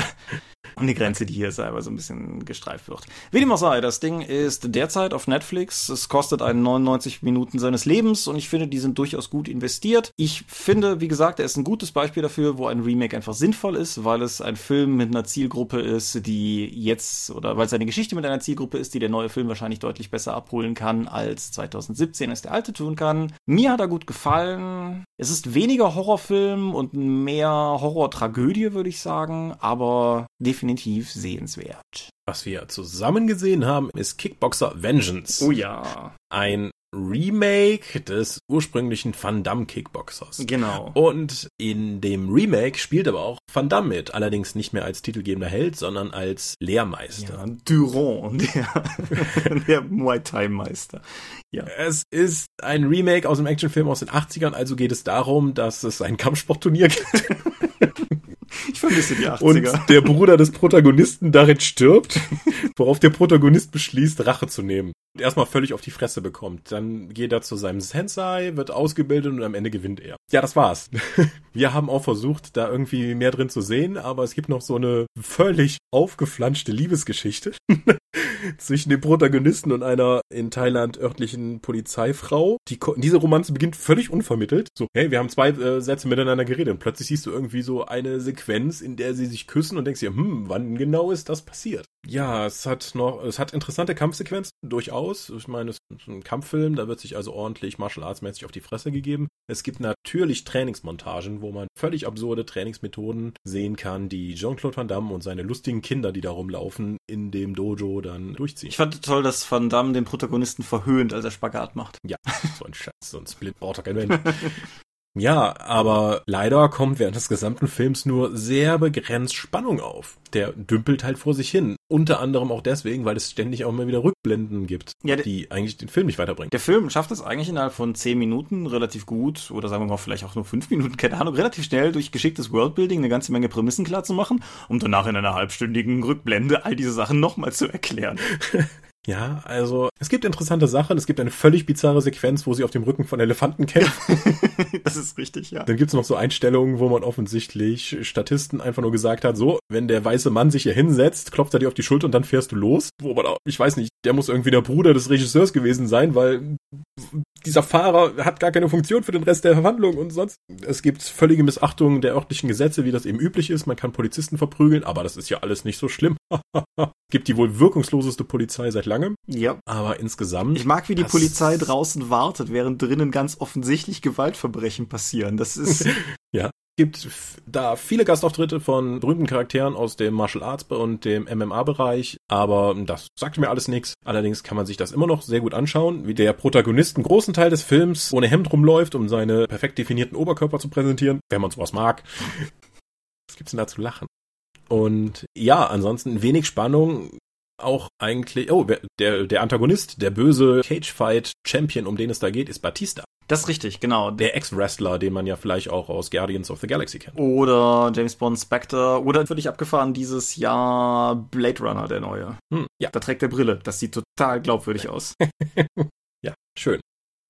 eine Grenze, die hier selber so ein bisschen gestreift wird. Wie dem auch sei, das Ding ist derzeit auf Netflix. Es kostet einen 99 Minuten seines Lebens und ich finde, die sind durchaus gut investiert. Ich finde, wie gesagt, er ist ein gutes Beispiel dafür, wo ein Remake einfach sinnvoll ist, weil es ein Film mit einer Zielgruppe ist, die jetzt oder weil es eine Geschichte mit einer Zielgruppe ist, die der neue Film wahrscheinlich deutlich besser abholen kann als 2017 es der alte tun kann. Mir hat er gut gefallen. Es ist weniger Horrorfilm und mehr Horror-Tragödie, würde ich sagen, aber definitiv sehenswert. Was wir zusammen gesehen haben, ist Kickboxer Vengeance. Oh ja. Ein Remake des ursprünglichen Van Damme Kickboxers. Genau. Und in dem Remake spielt aber auch Van Damme mit, allerdings nicht mehr als titelgebender Held, sondern als Lehrmeister. Ja, Durand, der, der Muay Thai Meister. Ja. Es ist ein Remake aus einem Actionfilm aus den 80ern, also geht es darum, dass es ein Kampfsportturnier gibt. Vermisse die 80er. Und der Bruder des Protagonisten darin stirbt, worauf der Protagonist beschließt, Rache zu nehmen. Erstmal völlig auf die Fresse bekommt. Dann geht er zu seinem Sensei, wird ausgebildet und am Ende gewinnt er. Ja, das war's. Wir haben auch versucht, da irgendwie mehr drin zu sehen, aber es gibt noch so eine völlig aufgeflanschte Liebesgeschichte zwischen dem Protagonisten und einer in Thailand örtlichen Polizeifrau. Die, diese Romanze beginnt völlig unvermittelt. So, hey, wir haben zwei äh, Sätze miteinander geredet und plötzlich siehst du irgendwie so eine Sequenz, in der sie sich küssen und denkst dir, hm, wann genau ist das passiert? Ja, es hat noch, es hat interessante Kampfsequenzen, durchaus. Ich meine, es ist ein Kampffilm, da wird sich also ordentlich Martial Arts mäßig auf die Fresse gegeben. Es gibt natürlich Trainingsmontagen, wo man völlig absurde Trainingsmethoden sehen kann, die Jean-Claude Van Damme und seine lustigen Kinder, die da rumlaufen, in dem Dojo dann durchziehen. Ich fand toll, dass Van Damme den Protagonisten verhöhnt, als er Spagat macht. Ja, so ein Schatz, so ein Split braucht doch kein Mensch. Ja, aber leider kommt während des gesamten Films nur sehr begrenzt Spannung auf. Der dümpelt halt vor sich hin. Unter anderem auch deswegen, weil es ständig auch immer wieder Rückblenden gibt, ja, die eigentlich den Film nicht weiterbringen. Der Film schafft es eigentlich innerhalb von zehn Minuten relativ gut, oder sagen wir mal vielleicht auch nur fünf Minuten, keine Ahnung, relativ schnell durch geschicktes Worldbuilding eine ganze Menge Prämissen klar zu machen, um danach in einer halbstündigen Rückblende all diese Sachen nochmal zu erklären. Ja, also es gibt interessante Sachen. Es gibt eine völlig bizarre Sequenz, wo sie auf dem Rücken von Elefanten kämpfen. das ist richtig, ja. Dann gibt's noch so Einstellungen, wo man offensichtlich Statisten einfach nur gesagt hat, so, wenn der weiße Mann sich hier hinsetzt, klopft er dir auf die Schulter und dann fährst du los. Wo man auch, ich weiß nicht, der muss irgendwie der Bruder des Regisseurs gewesen sein, weil dieser Fahrer hat gar keine Funktion für den Rest der Verhandlung und sonst. Es gibt völlige Missachtung der örtlichen Gesetze, wie das eben üblich ist. Man kann Polizisten verprügeln, aber das ist ja alles nicht so schlimm. es gibt die wohl wirkungsloseste Polizei seit langem. Ja. Aber insgesamt. Ich mag, wie die Polizei draußen wartet, während drinnen ganz offensichtlich Gewaltverbrechen passieren. Das ist. ja gibt da viele Gastauftritte von berühmten Charakteren aus dem Martial Arts und dem MMA-Bereich, aber das sagt mir alles nichts. Allerdings kann man sich das immer noch sehr gut anschauen, wie der Protagonist einen großen Teil des Films ohne Hemd rumläuft, um seine perfekt definierten Oberkörper zu präsentieren, wenn man sowas mag. Was gibt's denn da zu lachen? Und ja, ansonsten wenig Spannung, auch eigentlich, oh, der, der Antagonist, der böse Cage-Fight-Champion, um den es da geht, ist Batista. Das ist richtig, genau. Der Ex-Wrestler, den man ja vielleicht auch aus Guardians of the Galaxy kennt. Oder James Bond Spectre. Oder völlig abgefahren dieses Jahr Blade Runner, der neue. Hm, ja. Da trägt er Brille. Das sieht total glaubwürdig aus. ja, schön.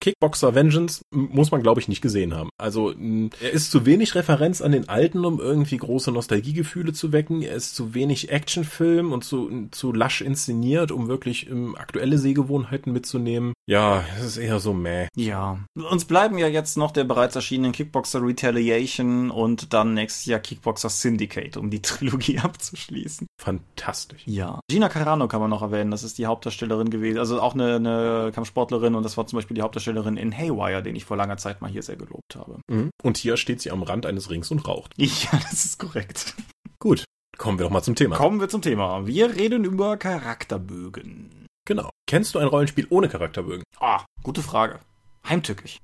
Kickboxer Vengeance muss man, glaube ich, nicht gesehen haben. Also er ist zu wenig Referenz an den alten, um irgendwie große Nostalgiegefühle zu wecken. Er ist zu wenig Actionfilm und zu, zu lasch inszeniert, um wirklich um, ähm, aktuelle Sehgewohnheiten mitzunehmen. Ja, es ist eher so meh. Ja. Uns bleiben ja jetzt noch der bereits erschienenen Kickboxer Retaliation und dann nächstes Jahr Kickboxer Syndicate, um die Trilogie abzuschließen. Fantastisch. Ja. Gina Carano kann man noch erwähnen. Das ist die Hauptdarstellerin gewesen. Also auch eine, eine Kampfsportlerin und das war zum Beispiel die Hauptdarstellerin Darstellerin in Haywire, den ich vor langer Zeit mal hier sehr gelobt habe. Mhm. Und hier steht sie am Rand eines Rings und raucht. Ja, das ist korrekt. Gut, kommen wir doch mal zum Thema. Kommen wir zum Thema. Wir reden über Charakterbögen. Genau. Kennst du ein Rollenspiel ohne Charakterbögen? Ah, gute Frage. Heimtückig.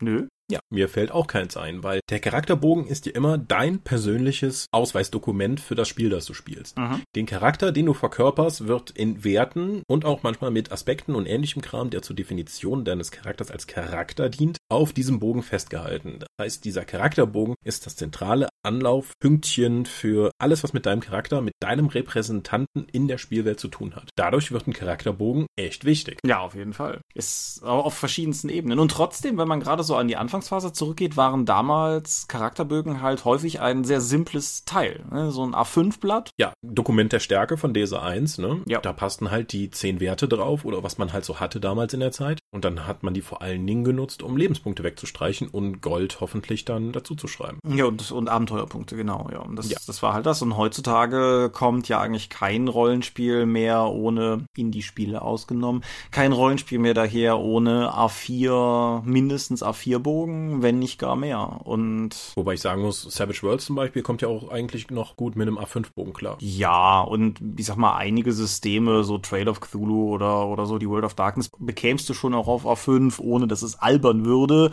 Nö. Ja, mir fällt auch keins ein, weil der Charakterbogen ist ja immer dein persönliches Ausweisdokument für das Spiel, das du spielst. Mhm. Den Charakter, den du verkörperst, wird in Werten und auch manchmal mit Aspekten und ähnlichem Kram, der zur Definition deines Charakters als Charakter dient, auf diesem Bogen festgehalten. Das heißt, dieser Charakterbogen ist das zentrale Anlaufpünktchen für alles, was mit deinem Charakter, mit deinem Repräsentanten in der Spielwelt zu tun hat. Dadurch wird ein Charakterbogen echt wichtig. Ja, auf jeden Fall. Ist auf verschiedensten Ebenen. Und trotzdem, wenn man gerade so an die Anfang Anfangsphase zurückgeht, waren damals Charakterbögen halt häufig ein sehr simples Teil. Ne? So ein A5-Blatt. Ja, Dokument der Stärke von DESA 1, ne? Ja. Da passten halt die zehn Werte drauf oder was man halt so hatte damals in der Zeit. Und dann hat man die vor allen Dingen genutzt, um Lebenspunkte wegzustreichen und Gold hoffentlich dann dazu zu schreiben. Ja, und, und Abenteuerpunkte, genau, ja. Und das, ja. das war halt das. Und heutzutage kommt ja eigentlich kein Rollenspiel mehr ohne Indie-Spiele ausgenommen. Kein Rollenspiel mehr daher ohne A4, mindestens A4-Bogen Bogen, wenn nicht gar mehr. Und wobei ich sagen muss, Savage Worlds zum Beispiel kommt ja auch eigentlich noch gut mit einem A5-Bogen klar. Ja, und ich sag mal, einige Systeme, so Trade of Cthulhu oder, oder so, die World of Darkness, bekämst du schon auch auf A5, ohne dass es albern würde.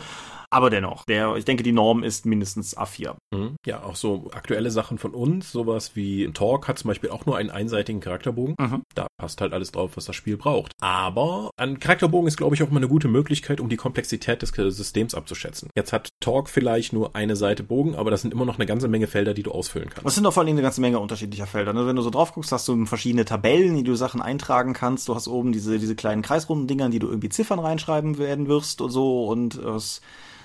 Aber dennoch, der, ich denke, die Norm ist mindestens A4. Mhm. Ja, auch so aktuelle Sachen von uns, sowas wie Talk hat zum Beispiel auch nur einen einseitigen Charakterbogen. Mhm. Da passt halt alles drauf, was das Spiel braucht. Aber ein Charakterbogen ist, glaube ich, auch mal eine gute Möglichkeit, um die Komplexität des Systems abzuschätzen. Jetzt hat Talk vielleicht nur eine Seite Bogen, aber das sind immer noch eine ganze Menge Felder, die du ausfüllen kannst. Das sind auch vor allem eine ganze Menge unterschiedlicher Felder. Ne? Wenn du so drauf guckst, hast du verschiedene Tabellen, die du Sachen eintragen kannst. Du hast oben diese, diese kleinen kreisrunden Dinger, die du irgendwie Ziffern reinschreiben werden wirst und so und es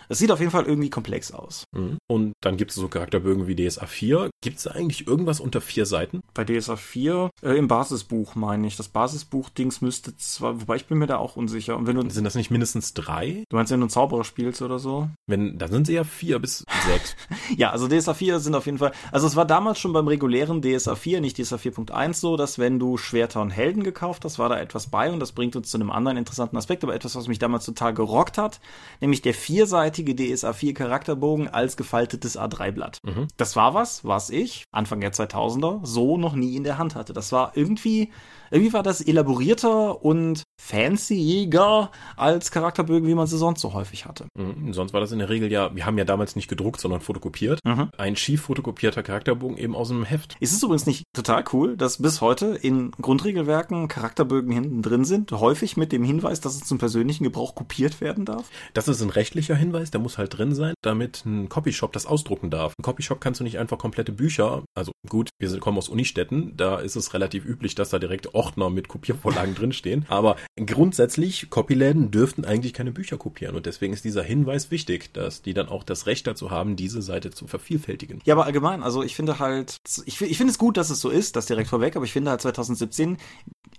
es sieht auf jeden Fall irgendwie komplex aus. Mhm. Und dann gibt es so Charakterbögen wie DSA 4. Gibt es da eigentlich irgendwas unter vier Seiten? Bei DSA 4 äh, im Basisbuch meine ich. Das Basisbuch-Dings müsste zwar, wobei ich bin mir da auch unsicher. Und wenn du, sind das nicht mindestens drei? Du meinst, wenn du einen Zauberer spielst oder so? Wenn, dann sind sie ja vier bis sechs. ja, also DSA 4 sind auf jeden Fall, also es war damals schon beim regulären DSA 4, nicht DSA 4.1 so, dass wenn du Schwerter und Helden gekauft hast, war da etwas bei und das bringt uns zu einem anderen interessanten Aspekt, aber etwas, was mich damals total gerockt hat, nämlich der vierseitige fertige DSA 4 Charakterbogen als gefaltetes A3-Blatt. Mhm. Das war was, was ich Anfang der 2000er so noch nie in der Hand hatte. Das war irgendwie irgendwie war das elaborierter und fancyer als Charakterbögen, wie man sie sonst so häufig hatte. Mhm. Sonst war das in der Regel ja, wir haben ja damals nicht gedruckt, sondern fotokopiert. Mhm. Ein schief fotokopierter Charakterbogen eben aus einem Heft. Ist es übrigens nicht total cool, dass bis heute in Grundregelwerken Charakterbögen hinten drin sind, häufig mit dem Hinweis, dass es zum persönlichen Gebrauch kopiert werden darf? Das ist ein rechtlicher Hinweis, der muss halt drin sein, damit ein Copyshop das ausdrucken darf. Ein Copyshop kannst du nicht einfach komplette Bücher, also gut, wir kommen aus Unistädten, da ist es relativ üblich, dass da direkt Ordner mit Kopiervorlagen drinstehen. Aber Grundsätzlich, Copyläden dürften eigentlich keine Bücher kopieren und deswegen ist dieser Hinweis wichtig, dass die dann auch das Recht dazu haben, diese Seite zu vervielfältigen. Ja, aber allgemein, also ich finde halt, ich, ich finde es gut, dass es so ist, das direkt vorweg, aber ich finde halt 2017,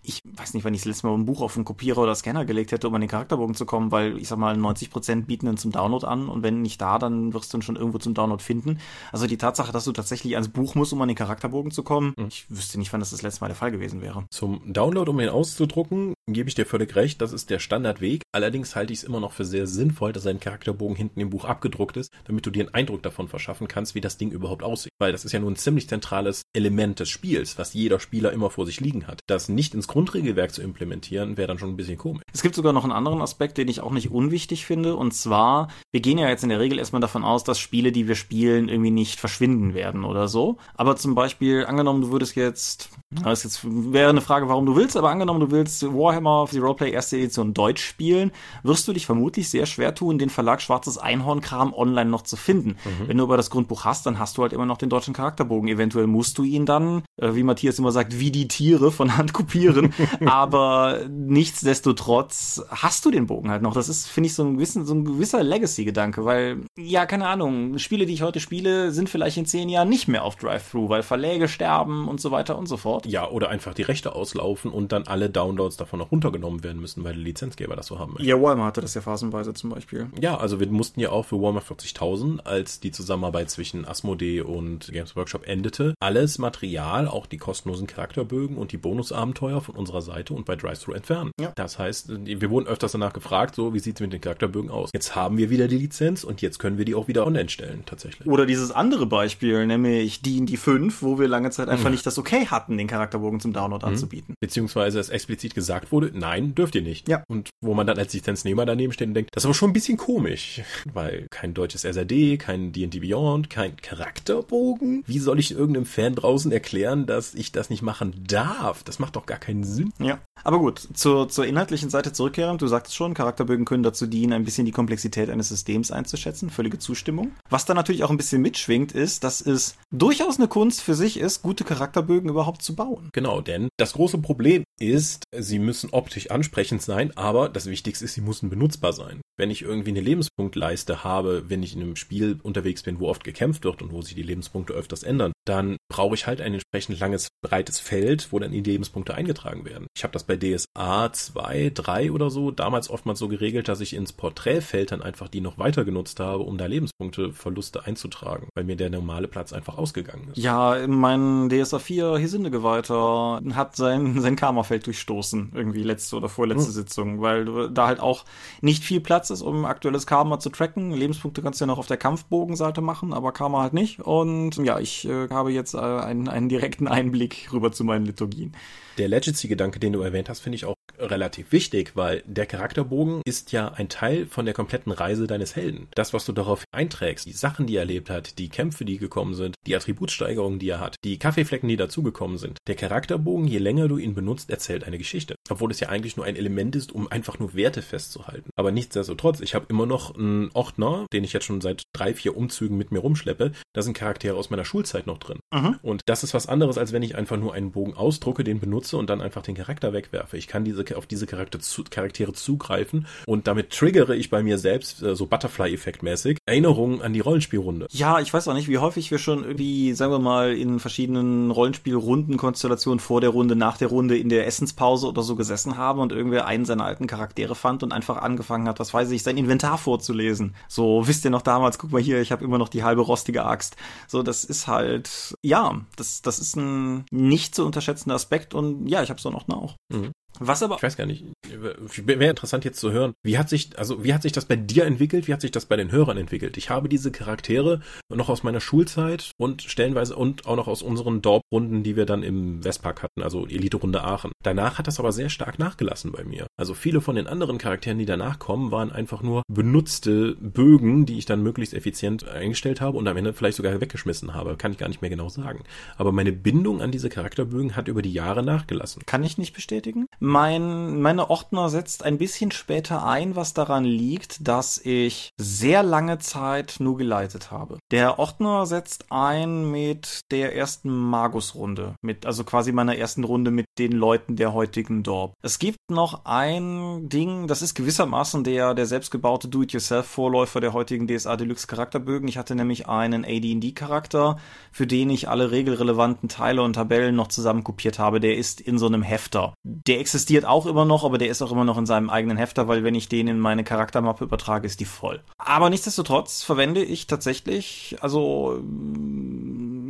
ich weiß nicht, wann ich das letzte Mal ein Buch auf einen Kopierer oder Scanner gelegt hätte, um an den Charakterbogen zu kommen, weil ich sag mal, 90% bieten den zum Download an und wenn nicht da, dann wirst du ihn schon irgendwo zum Download finden. Also die Tatsache, dass du tatsächlich ans Buch musst, um an den Charakterbogen zu kommen, mhm. ich wüsste nicht, wann das das letzte Mal der Fall gewesen wäre. Zum Download, um ihn auszudrucken, gebe ich dir völlig recht, das ist der Standardweg. Allerdings halte ich es immer noch für sehr sinnvoll, dass ein Charakterbogen hinten im Buch abgedruckt ist, damit du dir einen Eindruck davon verschaffen kannst, wie das Ding überhaupt aussieht. Weil das ist ja nun ein ziemlich zentrales Element des Spiels, was jeder Spieler immer vor sich liegen hat. Das nicht ins Grundregelwerk zu implementieren, wäre dann schon ein bisschen komisch. Es gibt sogar noch einen anderen Aspekt, den ich auch nicht unwichtig finde, und zwar, wir gehen ja jetzt in der Regel erstmal davon aus, dass Spiele, die wir spielen, irgendwie nicht verschwinden werden oder so. Aber zum Beispiel, angenommen, du würdest jetzt, das jetzt wäre eine Frage, warum du willst, aber angenommen, du willst Warhammer The Roleplay erste Edition Deutsch spielen, wirst du dich vermutlich sehr schwer tun, den Verlag Schwarzes Einhornkram online noch zu finden. Mhm. Wenn du aber das Grundbuch hast, dann hast du halt immer noch den deutschen Charakterbogen. Eventuell musst du ihn dann, äh, wie Matthias immer sagt, wie die Tiere von Hand kopieren. aber nichtsdestotrotz hast du den Bogen halt noch. Das ist, finde ich, so ein, gewissen, so ein gewisser Legacy-Gedanke, weil, ja, keine Ahnung, Spiele, die ich heute spiele, sind vielleicht in zehn Jahren nicht mehr auf Drive-Thru, weil Verläge sterben und so weiter und so fort. Ja, oder einfach die Rechte auslaufen und dann alle Downloads davon noch runtergenommen werden müssen, weil der Lizenzgeber das so haben möchte. Ja, Walmart hatte das ja phasenweise zum Beispiel. Ja, also wir mussten ja auch für Warhammer 40.000, als die Zusammenarbeit zwischen Asmodee und Games Workshop endete, alles Material, auch die kostenlosen Charakterbögen und die Bonusabenteuer von unserer Seite und bei Drive-Thru entfernen. Ja. Das heißt, wir wurden öfters danach gefragt, so, wie sieht es mit den Charakterbögen aus? Jetzt haben wir wieder die Lizenz und jetzt können wir die auch wieder online stellen, tatsächlich. Oder dieses andere Beispiel, nämlich die in die 5, wo wir lange Zeit einfach mhm. nicht das Okay hatten, den Charakterbogen zum Download mhm. anzubieten. Beziehungsweise es explizit gesagt wurde, nein, dürft ihr nicht. Ja. Und wo man dann als Lizenznehmer daneben steht und denkt, das ist aber schon ein bisschen komisch, weil kein deutsches SRD, kein D&D Beyond, kein Charakterbogen. Wie soll ich irgendeinem Fan draußen erklären, dass ich das nicht machen darf? Das macht doch gar keinen Sinn. Ja. Aber gut, zur, zur inhaltlichen Seite zurückkehrend, du sagst schon, Charakterbögen können dazu dienen, ein bisschen die Komplexität eines Systems einzuschätzen, völlige Zustimmung. Was dann natürlich auch ein bisschen mitschwingt, ist, dass es durchaus eine Kunst für sich ist, gute Charakterbögen überhaupt zu bauen. Genau, denn das große Problem ist, sie müssen optisch ansprechend sein, aber das Wichtigste ist, sie müssen benutzbar sein. Wenn ich irgendwie eine Lebenspunktleiste habe, wenn ich in einem Spiel unterwegs bin, wo oft gekämpft wird und wo sich die Lebenspunkte öfters ändern, dann brauche ich halt ein entsprechend langes, breites Feld, wo dann die Lebenspunkte eingetragen werden. Ich habe das bei DSA 2, 3 oder so damals oftmals so geregelt, dass ich ins Porträtfeld dann einfach die noch weiter genutzt habe, um da Lebenspunkteverluste einzutragen, weil mir der normale Platz einfach ausgegangen ist. Ja, mein DSA 4 Hisindegeweihter hat sein, sein Karmafeld durchstoßen, irgendwie letzte oder vorletzte hm. Sitzung, weil da halt auch nicht viel Platz ist, um aktuelles Karma zu tracken. Lebenspunkte kannst du ja noch auf der Kampfbogenseite machen, aber Karma halt nicht. Und ja, ich äh, habe jetzt äh, einen, einen direkten Einblick rüber zu meinen Liturgien. Der Legacy-Gedanke, den du erwähnt hast, finde ich auch relativ wichtig, weil der Charakterbogen ist ja ein Teil von der kompletten Reise deines Helden. Das, was du darauf einträgst, die Sachen, die er erlebt hat, die Kämpfe, die gekommen sind, die Attributsteigerungen, die er hat, die Kaffeeflecken, die dazugekommen sind. Der Charakterbogen, je länger du ihn benutzt, erzählt eine Geschichte. Obwohl es ja eigentlich nur ein Element ist, um einfach nur Werte festzuhalten. Aber nichtsdestotrotz, ich habe immer noch einen Ordner, den ich jetzt schon seit drei, vier Umzügen mit mir rumschleppe. Da sind Charaktere aus meiner Schulzeit noch drin. Mhm. Und das ist was anderes, als wenn ich einfach nur einen Bogen ausdrucke, den benutze und dann einfach den Charakter wegwerfe. Ich kann diese, auf diese Charaktere zugreifen und damit triggere ich bei mir selbst, äh, so Butterfly-Effekt-mäßig, Erinnerungen an die Rollenspielrunde. Ja, ich weiß auch nicht, wie häufig wir schon irgendwie, sagen wir mal, in verschiedenen Rollenspielrunden-Konstellationen vor der Runde, nach der Runde, in der Essenspause oder so gesessen haben und irgendwer einen seiner alten Charaktere fand und einfach angefangen hat, was weiß ich, sein Inventar vorzulesen. So, wisst ihr noch damals, guck mal hier, ich habe immer noch die halbe rostige Axt. So, das ist halt, ja, das, das ist ein nicht zu unterschätzender Aspekt und ja, ich habe so noch auch. Mhm. Was aber. Ich weiß gar nicht. Wäre interessant jetzt zu hören, wie hat sich, also wie hat sich das bei dir entwickelt? Wie hat sich das bei den Hörern entwickelt? Ich habe diese Charaktere noch aus meiner Schulzeit und stellenweise und auch noch aus unseren Dorp-Runden, die wir dann im Westpark hatten, also Elite-Runde Aachen. Danach hat das aber sehr stark nachgelassen bei mir. Also viele von den anderen Charakteren, die danach kommen, waren einfach nur benutzte Bögen, die ich dann möglichst effizient eingestellt habe und am Ende vielleicht sogar weggeschmissen habe. Kann ich gar nicht mehr genau sagen. Aber meine Bindung an diese Charakterbögen hat über die Jahre nachgelassen. Kann ich nicht bestätigen? Mein, meine Ordner setzt ein bisschen später ein, was daran liegt, dass ich sehr lange Zeit nur geleitet habe. Der Ordner setzt ein mit der ersten Magus-Runde, mit, also quasi meiner ersten Runde mit den Leuten der heutigen Dorp. Es gibt noch ein Ding, das ist gewissermaßen der, der selbstgebaute Do-it-yourself-Vorläufer der heutigen DSA Deluxe Charakterbögen. Ich hatte nämlich einen AD&D-Charakter, für den ich alle regelrelevanten Teile und Tabellen noch zusammen kopiert habe. Der ist in so einem Hefter. Der existiert auch immer noch, aber der ist auch immer noch in seinem eigenen Hefter, weil wenn ich den in meine Charaktermappe übertrage, ist die voll. Aber nichtsdestotrotz verwende ich tatsächlich, also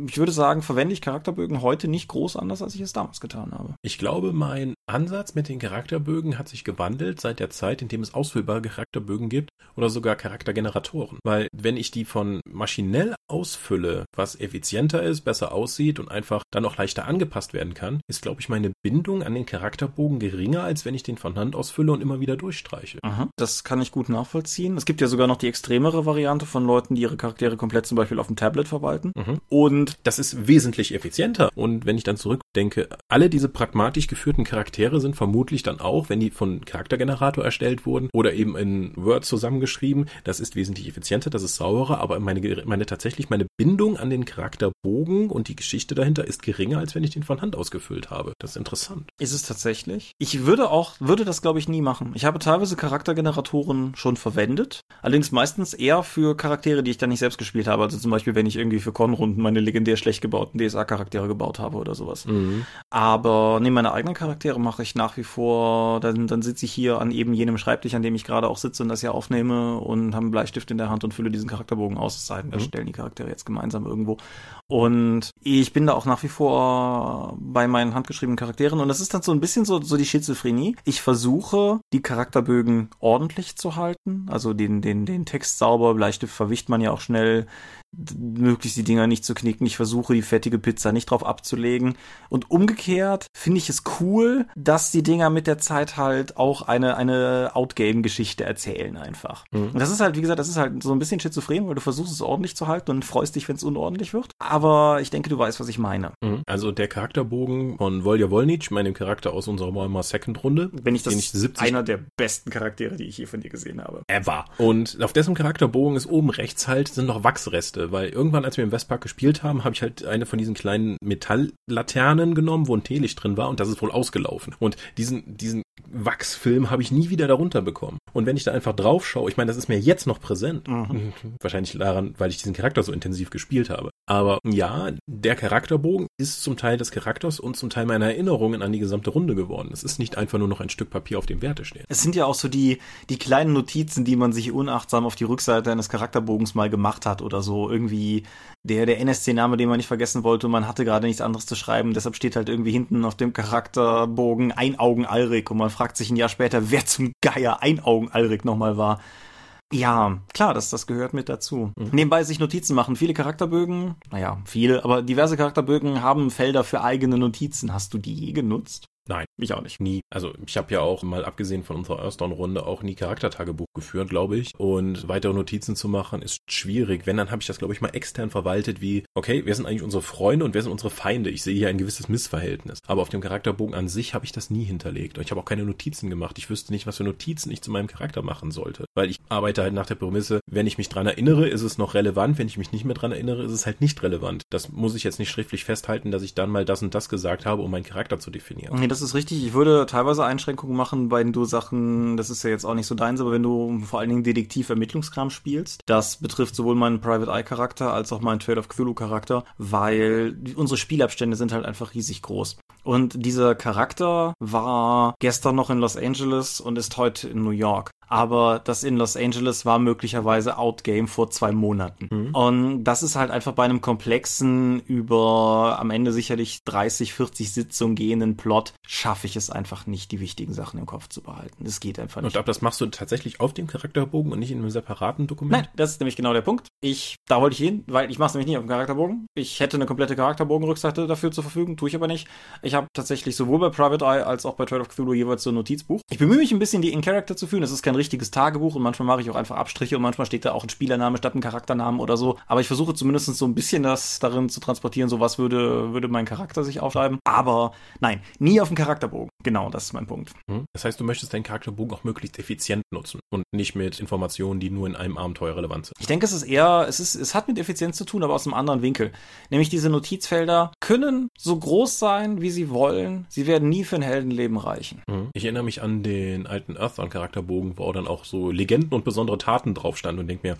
ich würde sagen, verwende ich Charakterbögen heute nicht groß anders, als ich es damals getan habe. Ich glaube, mein Ansatz mit den Charakterbögen hat sich gewandelt seit der Zeit, in dem es ausfüllbare Charakterbögen gibt oder sogar Charaktergeneratoren. Weil wenn ich die von maschinell ausfülle, was effizienter ist, besser aussieht und einfach dann auch leichter angepasst werden kann, ist, glaube ich, meine Bindung an den Charakterbogen geringer, als wenn ich den von Hand ausfülle und immer wieder durchstreiche. Aha, das kann ich gut nachvollziehen. Es gibt ja sogar noch die extremere Variante von Leuten, die ihre Charaktere komplett zum Beispiel auf dem Tablet verwalten. Mhm. Und das ist wesentlich effizienter. Und wenn ich dann zurückdenke, alle diese pragmatisch geführten Charaktere sind vermutlich dann auch, wenn die von Charaktergenerator erstellt wurden oder eben in Word zusammengeschrieben, das ist wesentlich effizienter, das ist sauberer, aber meine, meine tatsächlich meine Bindung an den Charakterbogen und die Geschichte dahinter ist geringer, als wenn ich den von Hand ausgefüllt habe. Das ist interessant. Ist es tatsächlich? Ich würde auch, würde das glaube ich nie machen. Ich habe teilweise Charaktergeneratoren schon verwendet, allerdings meistens eher für Charaktere, die ich dann nicht selbst gespielt habe. Also zum Beispiel, wenn ich irgendwie für Con-Runden meine legendär schlecht gebauten DSA-Charaktere gebaut habe oder sowas. Mhm. Aber neben meine eigenen Charaktere mache ich nach wie vor, dann, dann sitze ich hier an eben jenem Schreibtisch, an dem ich gerade auch sitze und das ja aufnehme und habe einen Bleistift in der Hand und fülle diesen Charakterbogen aus. Es sei denn, wir mhm. stellen die Charaktere jetzt gemeinsam irgendwo. Und ich bin da auch nach wie vor bei meinen handgeschriebenen Charakteren und das ist dann so ein bisschen so, so die Schizophrenie. Ich versuche, die Charakterbögen ordentlich zu halten, also den, den, den Text sauber, Bleistift verwischt man ja auch schnell, möglichst die Dinger nicht zu knicken. Ich versuche die fettige Pizza nicht drauf abzulegen. Und umgekehrt finde ich es cool, dass die Dinger mit der Zeit halt auch eine, eine Outgame-Geschichte erzählen einfach. Mhm. Und das ist halt, wie gesagt, das ist halt so ein bisschen schizophren, weil du versuchst es ordentlich zu halten und freust dich, wenn es unordentlich wird. Aber ich denke, du weißt, was ich meine. Mhm. Also der Charakterbogen von Volja Wolnitsch, meinem Charakter aus unserer Malmer Second Runde. Bin ich das ich 70 einer der besten Charaktere, die ich je von dir gesehen habe. Ever. Und auf dessen Charakterbogen ist oben rechts halt, sind noch Wachsreste weil irgendwann, als wir im Westpark gespielt haben, habe ich halt eine von diesen kleinen Metalllaternen genommen, wo ein Teelicht drin war und das ist wohl ausgelaufen. Und diesen, diesen Wachsfilm habe ich nie wieder darunter bekommen. Und wenn ich da einfach drauf schaue, ich meine, das ist mir jetzt noch präsent. Mhm. Wahrscheinlich daran, weil ich diesen Charakter so intensiv gespielt habe. Aber ja, der Charakterbogen ist zum Teil des Charakters und zum Teil meiner Erinnerungen an die gesamte Runde geworden. Es ist nicht einfach nur noch ein Stück Papier, auf dem Werte stehen. Es sind ja auch so die, die kleinen Notizen, die man sich unachtsam auf die Rückseite eines Charakterbogens mal gemacht hat oder so. Irgendwie der, der NSC-Name, den man nicht vergessen wollte und man hatte gerade nichts anderes zu schreiben. Deshalb steht halt irgendwie hinten auf dem Charakterbogen Einaugen-Alrik und man fragt sich ein Jahr später, wer zum Geier Einaugen-Alrik nochmal war. Ja, klar, das, das gehört mit dazu. Mhm. Nebenbei sich Notizen machen. Viele Charakterbögen, naja, viele, aber diverse Charakterbögen haben Felder für eigene Notizen. Hast du die je genutzt? Nein, ich auch nicht. Nie. Also ich habe ja auch mal abgesehen von unserer Earthdawn-Runde auch nie Charaktertagebuch geführt, glaube ich. Und weitere Notizen zu machen ist schwierig. Wenn, dann habe ich das, glaube ich, mal extern verwaltet wie, okay, wer sind eigentlich unsere Freunde und wer sind unsere Feinde? Ich sehe hier ein gewisses Missverhältnis. Aber auf dem Charakterbogen an sich habe ich das nie hinterlegt. Und ich habe auch keine Notizen gemacht. Ich wüsste nicht, was für Notizen ich zu meinem Charakter machen sollte. Weil ich arbeite halt nach der Prämisse, wenn ich mich dran erinnere, ist es noch relevant. Wenn ich mich nicht mehr dran erinnere, ist es halt nicht relevant. Das muss ich jetzt nicht schriftlich festhalten, dass ich dann mal das und das gesagt habe, um meinen Charakter zu definieren. Nee, das ist richtig. Ich würde teilweise Einschränkungen machen, wenn du Sachen, das ist ja jetzt auch nicht so deins, aber wenn du vor allen Dingen Detektiv-Ermittlungskram spielst. Das betrifft sowohl meinen Private Eye-Charakter als auch meinen Trade of Cthulhu-Charakter, weil unsere Spielabstände sind halt einfach riesig groß. Und dieser Charakter war gestern noch in Los Angeles und ist heute in New York aber das in Los Angeles war möglicherweise Outgame vor zwei Monaten. Mhm. Und das ist halt einfach bei einem komplexen, über am Ende sicherlich 30, 40 Sitzungen gehenden Plot, schaffe ich es einfach nicht, die wichtigen Sachen im Kopf zu behalten. Das geht einfach nicht. Und ab das machst du tatsächlich auf dem Charakterbogen und nicht in einem separaten Dokument? Nein, das ist nämlich genau der Punkt. Ich, da wollte ich hin, weil ich mache es nämlich nicht auf dem Charakterbogen. Ich hätte eine komplette Charakterbogenrückseite dafür zur Verfügung, tue ich aber nicht. Ich habe tatsächlich sowohl bei Private Eye als auch bei Trade of Cthulhu jeweils so ein Notizbuch. Ich bemühe mich ein bisschen, die in Character zu führen. Das ist kein richtiges Tagebuch und manchmal mache ich auch einfach Abstriche und manchmal steht da auch ein Spielername statt ein Charakternamen oder so. Aber ich versuche zumindest so ein bisschen das darin zu transportieren, so was würde, würde mein Charakter sich aufschreiben. Aber nein, nie auf dem Charakterbogen. Genau, das ist mein Punkt. Hm? Das heißt, du möchtest deinen Charakterbogen auch möglichst effizient nutzen und nicht mit Informationen, die nur in einem Abenteuer relevant sind. Ich denke, es ist eher, es ist, es hat mit Effizienz zu tun, aber aus einem anderen Winkel. Nämlich diese Notizfelder können so groß sein, wie sie wollen. Sie werden nie für ein Heldenleben reichen. Hm? Ich erinnere mich an den alten Earthbound-Charakterbogen, wo auch dann auch so Legenden und besondere Taten drauf standen und denke mir,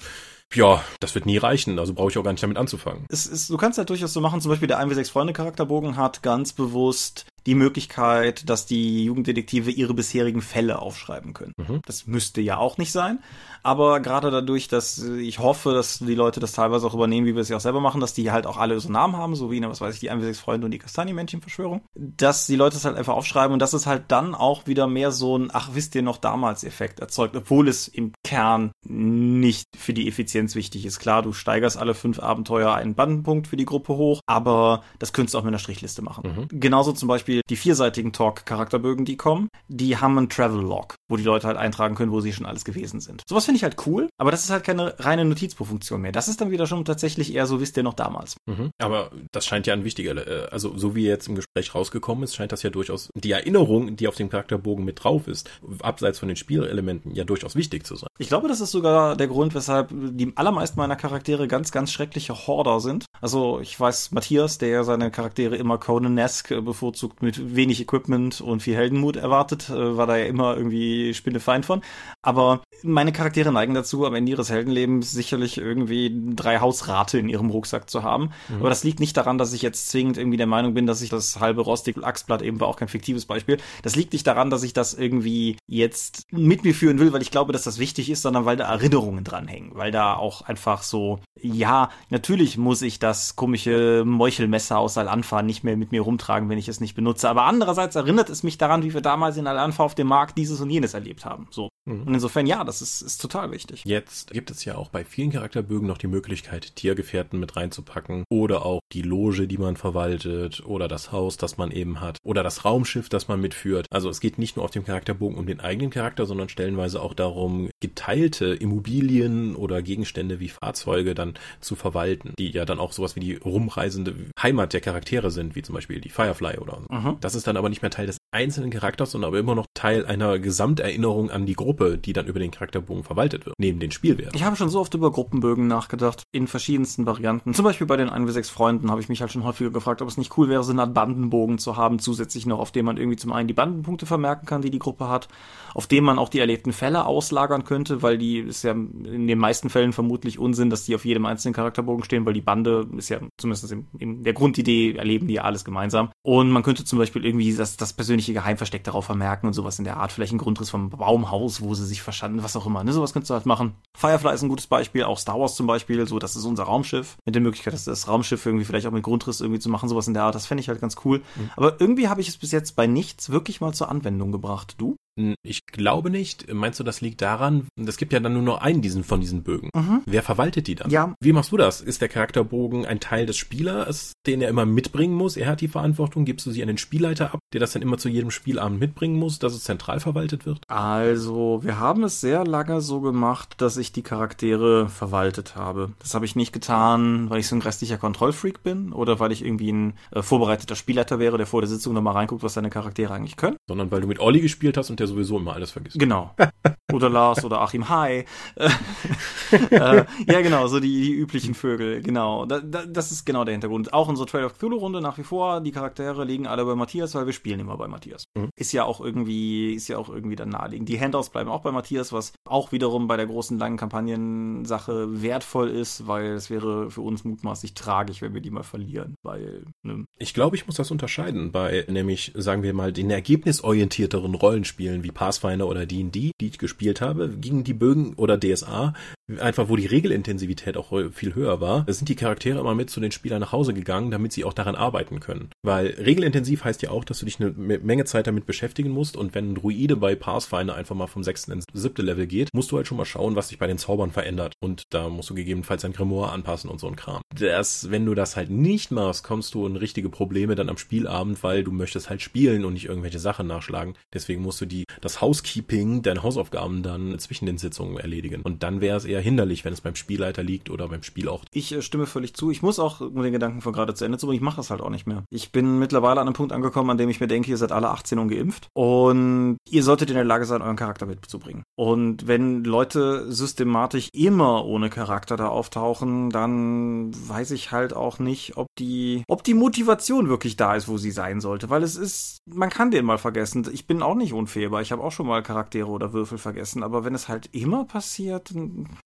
ja, das wird nie reichen, also brauche ich auch gar nicht damit anzufangen. Es ist, du kannst ja durchaus so machen, zum Beispiel der 1 6 Freunde Charakterbogen hat ganz bewusst die Möglichkeit, dass die Jugenddetektive ihre bisherigen Fälle aufschreiben können. Mhm. Das müsste ja auch nicht sein, aber gerade dadurch, dass ich hoffe, dass die Leute das teilweise auch übernehmen, wie wir es ja auch selber machen, dass die halt auch alle so Namen haben, so wie, was weiß ich, die 1 6 Freunde und die Kastanienmännchen-Verschwörung, dass die Leute es halt einfach aufschreiben und dass es halt dann auch wieder mehr so ein, ach, wisst ihr noch damals Effekt erzeugt, obwohl es im Kern nicht für die Effizienz wichtig ist. Klar, du steigerst alle fünf Abenteuer einen Bandenpunkt für die Gruppe hoch, aber das könntest du auch mit einer Strichliste machen. Mhm. Genauso zum Beispiel Beispiel die vierseitigen Talk-Charakterbögen, die kommen, die haben einen Travel-Log, wo die Leute halt eintragen können, wo sie schon alles gewesen sind. Sowas finde ich halt cool, aber das ist halt keine reine Notizbuchfunktion mehr. Das ist dann wieder schon tatsächlich eher so, wisst ihr noch damals. Mhm. Aber das scheint ja ein wichtiger, äh, also so wie jetzt im Gespräch rausgekommen ist, scheint das ja durchaus die Erinnerung, die auf dem Charakterbogen mit drauf ist, abseits von den Spielelementen, ja durchaus wichtig zu sein. Ich glaube, das ist sogar der Grund, weshalb die allermeisten meiner Charaktere ganz, ganz schreckliche Horder sind. Also ich weiß, Matthias, der seine Charaktere immer Conan-esque bevorzugt mit wenig Equipment und viel Heldenmut erwartet, äh, war da ja immer irgendwie Spinnefeind von. Aber meine Charaktere neigen dazu, am Ende ihres Heldenlebens sicherlich irgendwie drei Hausrate in ihrem Rucksack zu haben. Mhm. Aber das liegt nicht daran, dass ich jetzt zwingend irgendwie der Meinung bin, dass ich das halbe rostig Axtblatt eben war auch kein fiktives Beispiel. Das liegt nicht daran, dass ich das irgendwie jetzt mit mir führen will, weil ich glaube, dass das wichtig ist, sondern weil da Erinnerungen dranhängen. Weil da auch einfach so, ja, natürlich muss ich das komische Meuchelmesser aus Al-Anfa nicht mehr mit mir rumtragen, wenn ich es nicht benutze nutze. Aber andererseits erinnert es mich daran, wie wir damals in Al-Anfa auf dem Markt dieses und jenes erlebt haben. So. Mhm. Und insofern, ja, das ist, ist total wichtig. Jetzt gibt es ja auch bei vielen Charakterbögen noch die Möglichkeit, Tiergefährten mit reinzupacken oder auch die Loge, die man verwaltet oder das Haus, das man eben hat oder das Raumschiff, das man mitführt. Also es geht nicht nur auf dem Charakterbogen um den eigenen Charakter, sondern stellenweise auch darum, geteilte Immobilien oder Gegenstände wie Fahrzeuge dann zu verwalten, die ja dann auch sowas wie die rumreisende Heimat der Charaktere sind, wie zum Beispiel die Firefly oder so. Mhm. Das ist dann aber nicht mehr Teil des einzelnen Charakters, sondern aber immer noch Teil einer Gesamterinnerung an die Gruppe, die dann über den Charakterbogen verwaltet wird, neben den Spielwerten. Ich habe schon so oft über Gruppenbögen nachgedacht, in verschiedensten Varianten. Zum Beispiel bei den 1 6 Freunden habe ich mich halt schon häufiger gefragt, ob es nicht cool wäre, so eine Art Bandenbogen zu haben, zusätzlich noch, auf dem man irgendwie zum einen die Bandenpunkte vermerken kann, die die Gruppe hat, auf dem man auch die erlebten Fälle auslagern könnte, weil die ist ja in den meisten Fällen vermutlich Unsinn, dass die auf jedem einzelnen Charakterbogen stehen, weil die Bande ist ja zumindest in, in der Grundidee erleben die ja alles gemeinsam. Und man könnte zum Beispiel irgendwie das, das persönliche Geheimversteck darauf vermerken und sowas in der Art, vielleicht ein Grundriss vom Baumhaus, wo sie sich verstanden, was auch immer, ne, sowas könntest du halt machen. Firefly ist ein gutes Beispiel, auch Star Wars zum Beispiel, so, das ist unser Raumschiff, mit der Möglichkeit, das, das Raumschiff irgendwie vielleicht auch mit Grundriss irgendwie zu machen, sowas in der Art, das fände ich halt ganz cool. Mhm. Aber irgendwie habe ich es bis jetzt bei nichts wirklich mal zur Anwendung gebracht. Du? Ich glaube nicht. Meinst du, das liegt daran? Es gibt ja dann nur noch einen diesen von diesen Bögen. Mhm. Wer verwaltet die dann? Ja. Wie machst du das? Ist der Charakterbogen ein Teil des Spielers, den er immer mitbringen muss? Er hat die Verantwortung. Gibst du sie an den Spielleiter ab, der das dann immer zu jedem Spielabend mitbringen muss, dass es zentral verwaltet wird? Also, wir haben es sehr lange so gemacht, dass ich die Charaktere verwaltet habe. Das habe ich nicht getan, weil ich so ein restlicher Kontrollfreak bin oder weil ich irgendwie ein äh, vorbereiteter Spielleiter wäre, der vor der Sitzung nochmal reinguckt, was seine Charaktere eigentlich können. Sondern weil du mit Olli gespielt hast und der sowieso immer alles vergisst. Genau. Oder Lars oder Achim, hi. äh, ja, genau, so die, die üblichen Vögel, genau. Da, da, das ist genau der Hintergrund. Auch unsere Trail of Cthulhu-Runde nach wie vor, die Charaktere liegen alle bei Matthias, weil wir spielen immer bei Matthias. Mhm. Ist ja auch irgendwie, ist ja auch irgendwie dann naheliegend. Die Handouts bleiben auch bei Matthias, was auch wiederum bei der großen langen Kampagnensache wertvoll ist, weil es wäre für uns mutmaßlich tragisch, wenn wir die mal verlieren, weil, ne? Ich glaube, ich muss das unterscheiden bei, nämlich, sagen wir mal, den ergebnisorientierteren Rollenspielen wie Pathfinder oder D&D, die ich gespielt habe, gingen die Bögen oder DSA einfach wo die Regelintensivität auch viel höher war, sind die Charaktere immer mit zu den Spielern nach Hause gegangen, damit sie auch daran arbeiten können. Weil regelintensiv heißt ja auch, dass du dich eine Menge Zeit damit beschäftigen musst und wenn ein Druide bei Pathfinder einfach mal vom sechsten ins siebte Level geht, musst du halt schon mal schauen, was sich bei den Zaubern verändert und da musst du gegebenenfalls ein Grimoire anpassen und so ein Kram. Das, wenn du das halt nicht machst, kommst du in richtige Probleme dann am Spielabend, weil du möchtest halt spielen und nicht irgendwelche Sachen nachschlagen. Deswegen musst du die, das Housekeeping, deine Hausaufgaben dann zwischen den Sitzungen erledigen. Und dann wäre es eher hinderlich, wenn es beim Spielleiter liegt oder beim Spielort. Ich äh, stimme völlig zu. Ich muss auch, um den Gedanken von gerade zu Ende zu bringen, ich mache das halt auch nicht mehr. Ich bin mittlerweile an einem Punkt angekommen, an dem ich mir denke, ihr seid alle 18 und geimpft und ihr solltet in der Lage sein, euren Charakter mitzubringen. Und wenn Leute systematisch immer ohne Charakter da auftauchen, dann weiß ich halt auch nicht, ob die, ob die Motivation wirklich da ist, wo sie sein sollte, weil es ist, man kann den mal vergessen. Ich bin auch nicht unfehlbar. Ich habe auch schon mal Charaktere oder Würfel vergessen, aber wenn es halt immer passiert,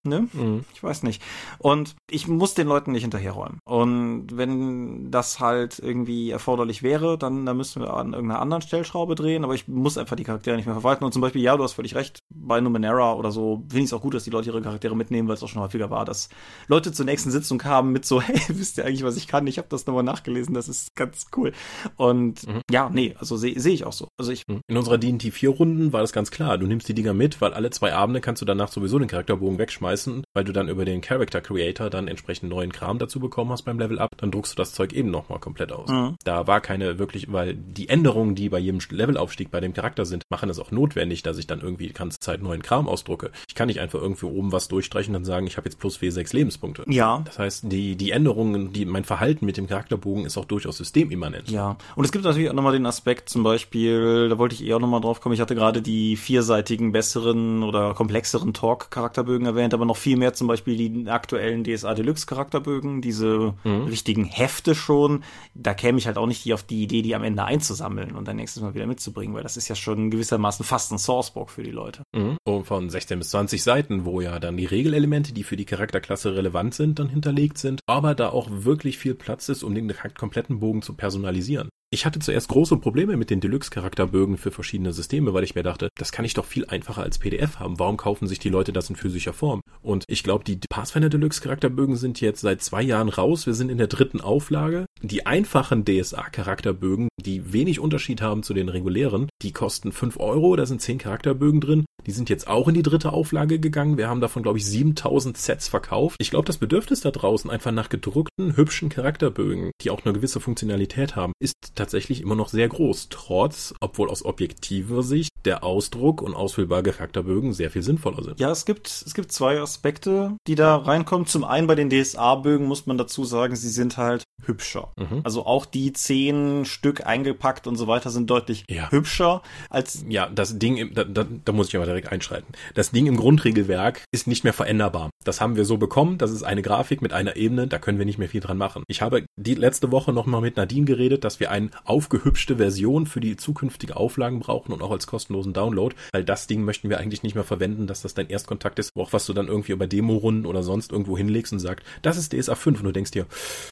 ne? Mhm. Ich weiß nicht. Und ich muss den Leuten nicht hinterherräumen. Und wenn das halt irgendwie erforderlich wäre, dann, dann müssen wir an irgendeiner anderen Stellschraube drehen, aber ich muss einfach die Charaktere nicht mehr verwalten. Und zum Beispiel, ja, du hast völlig recht, bei Numenera oder so finde ich es auch gut, dass die Leute ihre Charaktere mitnehmen, weil es auch schon häufiger war, dass Leute zur nächsten Sitzung kamen mit so, hey, wisst ihr eigentlich, was ich kann? Ich habe das nochmal nachgelesen, das ist ganz cool. Und mhm. ja, nee, also sehe seh ich auch so. Also ich mhm. In unserer D&T 4 Runden war das ganz klar. Du nimmst die Dinger mit, weil alle zwei Abende kannst du danach sowieso den Charakterbogen wegschmeißen, weil du dann über den Character Creator dann entsprechend neuen Kram dazu bekommen hast beim Level Up, dann druckst du das Zeug eben nochmal komplett aus. Mhm. Da war keine wirklich, weil die Änderungen, die bei jedem Levelaufstieg bei dem Charakter sind, machen es auch notwendig, dass ich dann irgendwie die ganze Zeit neuen Kram ausdrucke. Ich kann nicht einfach irgendwie oben was durchstreichen und dann sagen, ich habe jetzt plus W6 Lebenspunkte. Ja. Das heißt, die, die Änderungen, die, mein Verhalten mit dem Charakterbogen ist auch durchaus systemimmanent. Ja. Und es gibt natürlich auch nochmal den Aspekt, zum Beispiel, da wollte ich eher nochmal drauf kommen, ich hatte gerade die vierseitigen, besseren oder komplexeren Talk-Charakterbögen erwähnt, aber noch viel mehr zum Beispiel die aktuellen DSA Deluxe Charakterbögen, diese mhm. richtigen Hefte schon. Da käme ich halt auch nicht auf die Idee, die am Ende einzusammeln und dann nächstes Mal wieder mitzubringen, weil das ist ja schon gewissermaßen fast ein Sourcebook für die Leute. Mhm. Und von 16 bis 20 Seiten, wo ja dann die Regelelemente, die für die Charakterklasse relevant sind, dann hinterlegt sind, aber da auch wirklich viel Platz ist, um den kompletten Bogen zu personalisieren. Ich hatte zuerst große Probleme mit den Deluxe-Charakterbögen für verschiedene Systeme, weil ich mir dachte, das kann ich doch viel einfacher als PDF haben. Warum kaufen sich die Leute das in physischer Form? Und ich glaube, die Pathfinder Deluxe-Charakterbögen sind jetzt seit zwei Jahren raus. Wir sind in der dritten Auflage. Die einfachen DSA-Charakterbögen, die wenig Unterschied haben zu den regulären, die kosten fünf Euro. Da sind zehn Charakterbögen drin. Die sind jetzt auch in die dritte Auflage gegangen. Wir haben davon, glaube ich, 7000 Sets verkauft. Ich glaube, das Bedürfnis da draußen einfach nach gedruckten, hübschen Charakterbögen, die auch eine gewisse Funktionalität haben, ist tatsächlich immer noch sehr groß, trotz, obwohl aus objektiver Sicht der Ausdruck und ausfüllbare Charakterbögen sehr viel sinnvoller sind. Ja, es gibt, es gibt zwei Aspekte, die da reinkommen. Zum einen bei den DSA-Bögen muss man dazu sagen, sie sind halt hübscher. Mhm. Also auch die zehn Stück eingepackt und so weiter sind deutlich ja. hübscher als. Ja, das Ding, da, da, da muss ich aber direkt einschreiten. Das Ding im Grundregelwerk ist nicht mehr veränderbar. Das haben wir so bekommen. Das ist eine Grafik mit einer Ebene. Da können wir nicht mehr viel dran machen. Ich habe die letzte Woche noch mal mit Nadine geredet, dass wir eine aufgehübschte Version für die zukünftige Auflagen brauchen und auch als kostenlosen Download, weil das Ding möchten wir eigentlich nicht mehr verwenden, dass das dein Erstkontakt ist, auch was du dann irgendwie über Demo-Runden oder sonst irgendwo hinlegst und sagst, das ist DSA 5 und du denkst dir,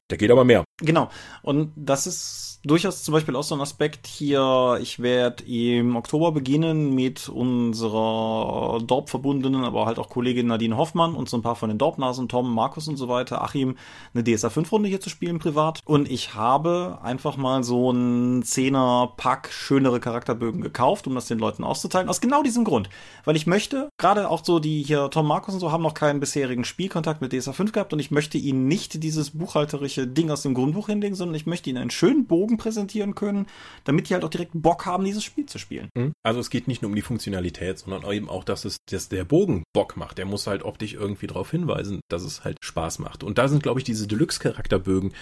da geht aber mehr. Genau. Und das ist durchaus zum Beispiel auch so ein Aspekt hier. Ich werde im Oktober beginnen mit unserer Dorp-verbundenen, aber halt auch Kollegin Nadine Hoffmann und so ein paar von den Dorp-Nasen, Tom, Markus und so weiter, Achim, eine DSA 5-Runde hier zu spielen privat. Und ich habe einfach mal so ein Zehner-Pack schönere Charakterbögen gekauft, um das den Leuten auszuteilen. Aus genau diesem Grund. Weil ich möchte, gerade auch so die hier, Tom, Markus und so, haben noch keinen bisherigen Spielkontakt mit DSA 5 gehabt und ich möchte ihnen nicht dieses buchhalterische Ding aus dem Grundbuch hinlegen, sondern ich möchte ihnen einen schönen Bogen präsentieren können, damit die halt auch direkt Bock haben, dieses Spiel zu spielen. Mhm. Also es geht nicht nur um die Funktionalität, sondern eben auch, dass es, dass der Bogen Bock macht. Der muss halt optisch irgendwie darauf hinweisen, dass es halt Spaß macht. Und da sind, glaube ich, diese Deluxe-Charakterbögen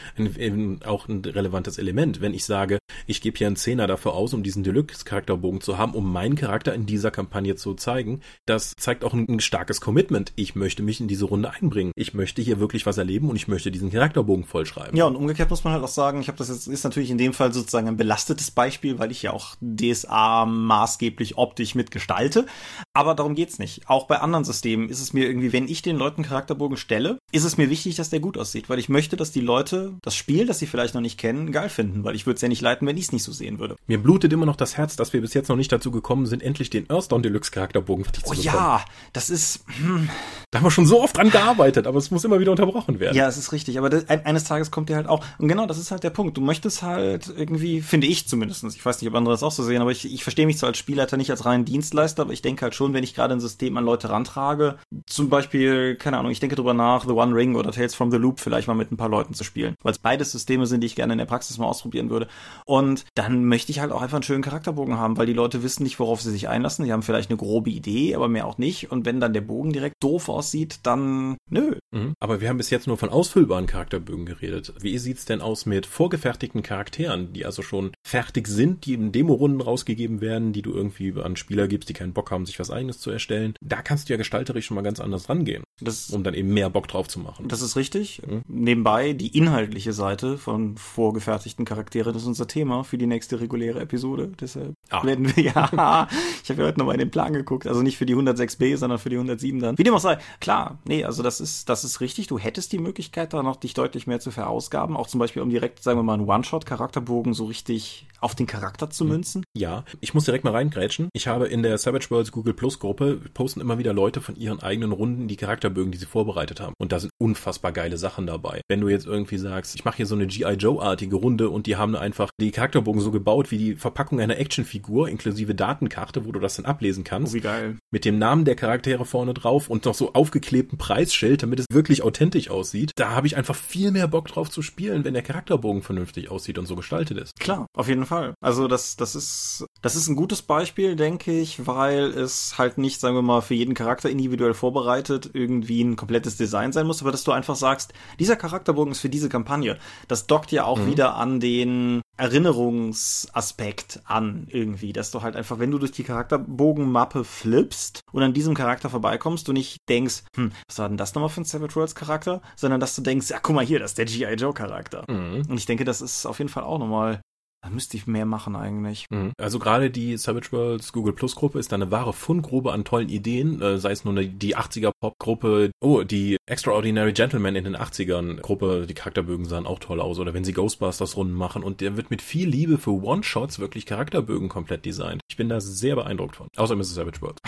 auch ein relevantes Element. Wenn ich sage, ich gebe hier einen Zehner dafür aus, um diesen Deluxe-Charakterbogen zu haben, um meinen Charakter in dieser Kampagne zu zeigen, das zeigt auch ein, ein starkes Commitment. Ich möchte mich in diese Runde einbringen. Ich möchte hier wirklich was erleben und ich möchte diesen Charakterbogen vollschreiben. Ja, und umgekehrt muss man halt auch sagen, ich habe das jetzt, ist natürlich in dem Fall sozusagen ein belastetes Beispiel, weil ich ja auch DSA maßgeblich optisch mitgestalte. Aber darum geht's nicht. Auch bei anderen Systemen ist es mir irgendwie, wenn ich den Leuten Charakterbogen stelle, ist es mir wichtig, dass der gut aussieht, weil ich möchte, dass die Leute das Spiel, das sie vielleicht noch nicht kennen, geil finden, weil ich würde es ja nicht leiten, wenn ich es nicht so sehen würde. Mir blutet immer noch das Herz, dass wir bis jetzt noch nicht dazu gekommen sind, endlich den Earthstone Deluxe Charakterbogen fertig oh, zu bekommen. ja, das ist, hm, Da haben wir schon so oft dran gearbeitet, aber es muss immer wieder unterbrochen werden. Ja, es ist richtig. Aber das, eines Tages kommt dir halt auch. Und genau, das ist halt der Punkt. Du möchtest halt irgendwie, finde ich zumindest, ich weiß nicht, ob andere das auch so sehen, aber ich, ich verstehe mich so als Spielleiter nicht als reinen Dienstleister, aber ich denke halt schon, wenn ich gerade ein System an Leute rantrage, zum Beispiel, keine Ahnung, ich denke drüber nach, The One Ring oder Tales from the Loop vielleicht mal mit ein paar Leuten zu spielen. Weil es beides Systeme sind, die ich gerne in der Praxis mal ausprobieren würde. Und dann möchte ich halt auch einfach einen schönen Charakterbogen haben, weil die Leute wissen nicht, worauf sie sich einlassen. Die haben vielleicht eine grobe Idee, aber mehr auch nicht. Und wenn dann der Bogen direkt doof aussieht, dann nö. Mhm. Aber wir haben bis jetzt nur von ausfüllbaren Charakterbögen geredet. Wie sieht's denn aus mit vorgefertigten Charakteren, die also schon fertig sind, die in Demorunden rausgegeben werden, die du irgendwie an Spieler gibst, die keinen Bock haben, sich was eigenes zu erstellen? Da kannst du ja gestalterisch schon mal ganz anders rangehen. Das, um dann eben mehr Bock drauf zu machen. Das ist richtig. Mhm. Nebenbei die inhaltliche Seite von vorgefertigten Charakteren ist unser Thema für die nächste reguläre Episode. Deshalb ah. werden wir ja. ich habe ja heute nochmal in den Plan geguckt. Also nicht für die 106b, sondern für die 107 dann. Wie dem auch sei. Klar, nee, also das ist, das ist richtig. Du hättest die Möglichkeit, da noch dich deutlich mehr zu verausgaben. Auch zum Beispiel, um direkt, sagen wir mal, einen One-Shot-Charakterbogen so richtig auf den Charakter zu mhm. münzen. Ja, ich muss direkt mal reingrätschen. Ich habe in der Savage Worlds Google Plus Gruppe posten immer wieder Leute von ihren eigenen Runden die Charakterbögen, die sie vorbereitet haben. Und da sind unfassbar geile Sachen dabei. Wenn du jetzt irgendwie sagst, ich mache hier so eine G.I. Joe-artige Runde und die haben einfach die Charakterbogen so gebaut wie die Verpackung einer Actionfigur inklusive Datenkarte, wo du das dann ablesen kannst. Oh, wie geil. Mit dem Namen der Charaktere vorne drauf und noch so aufgeklebten Preisschild, damit es wirklich authentisch aussieht. Da habe ich einfach viel mehr Bock drauf zu spielen, wenn der Charakterbogen vernünftig aussieht und so gestaltet ist. Klar, auf jeden Fall. Also das, das ist, das ist ein gutes Beispiel, denke ich, weil es halt nicht, sagen wir mal, für jeden Charakter individuell vorbereitet irgendwie ein komplettes Design sein muss, aber dass du einfach sagst, dieser Charakterbogen ist für diese Kampagne. Das dockt ja auch mhm. wieder an den Erinnerungsaspekt an irgendwie, dass du halt einfach, wenn du durch die Charakterbogenmappe flippst und an diesem Charakter vorbeikommst, du nicht denkst, hm, was war denn das nochmal für ein Savage Worlds Charakter, sondern dass du denkst, ja, guck mal hier, das ist der G.I. Joe Charakter. Mhm. Und ich denke, das ist auf jeden Fall auch nochmal da müsste ich mehr machen eigentlich. Mhm. Also gerade die Savage Worlds Google Plus Gruppe ist da eine wahre Fundgrube an tollen Ideen, äh, sei es nur die 80er Pop Gruppe, oh, die Extraordinary Gentlemen in den 80ern Gruppe, die Charakterbögen sahen auch toll aus oder wenn sie Ghostbusters Runden machen und der wird mit viel Liebe für One-Shots wirklich Charakterbögen komplett designt. Ich bin da sehr beeindruckt von. Außer Mrs. Savage Worlds.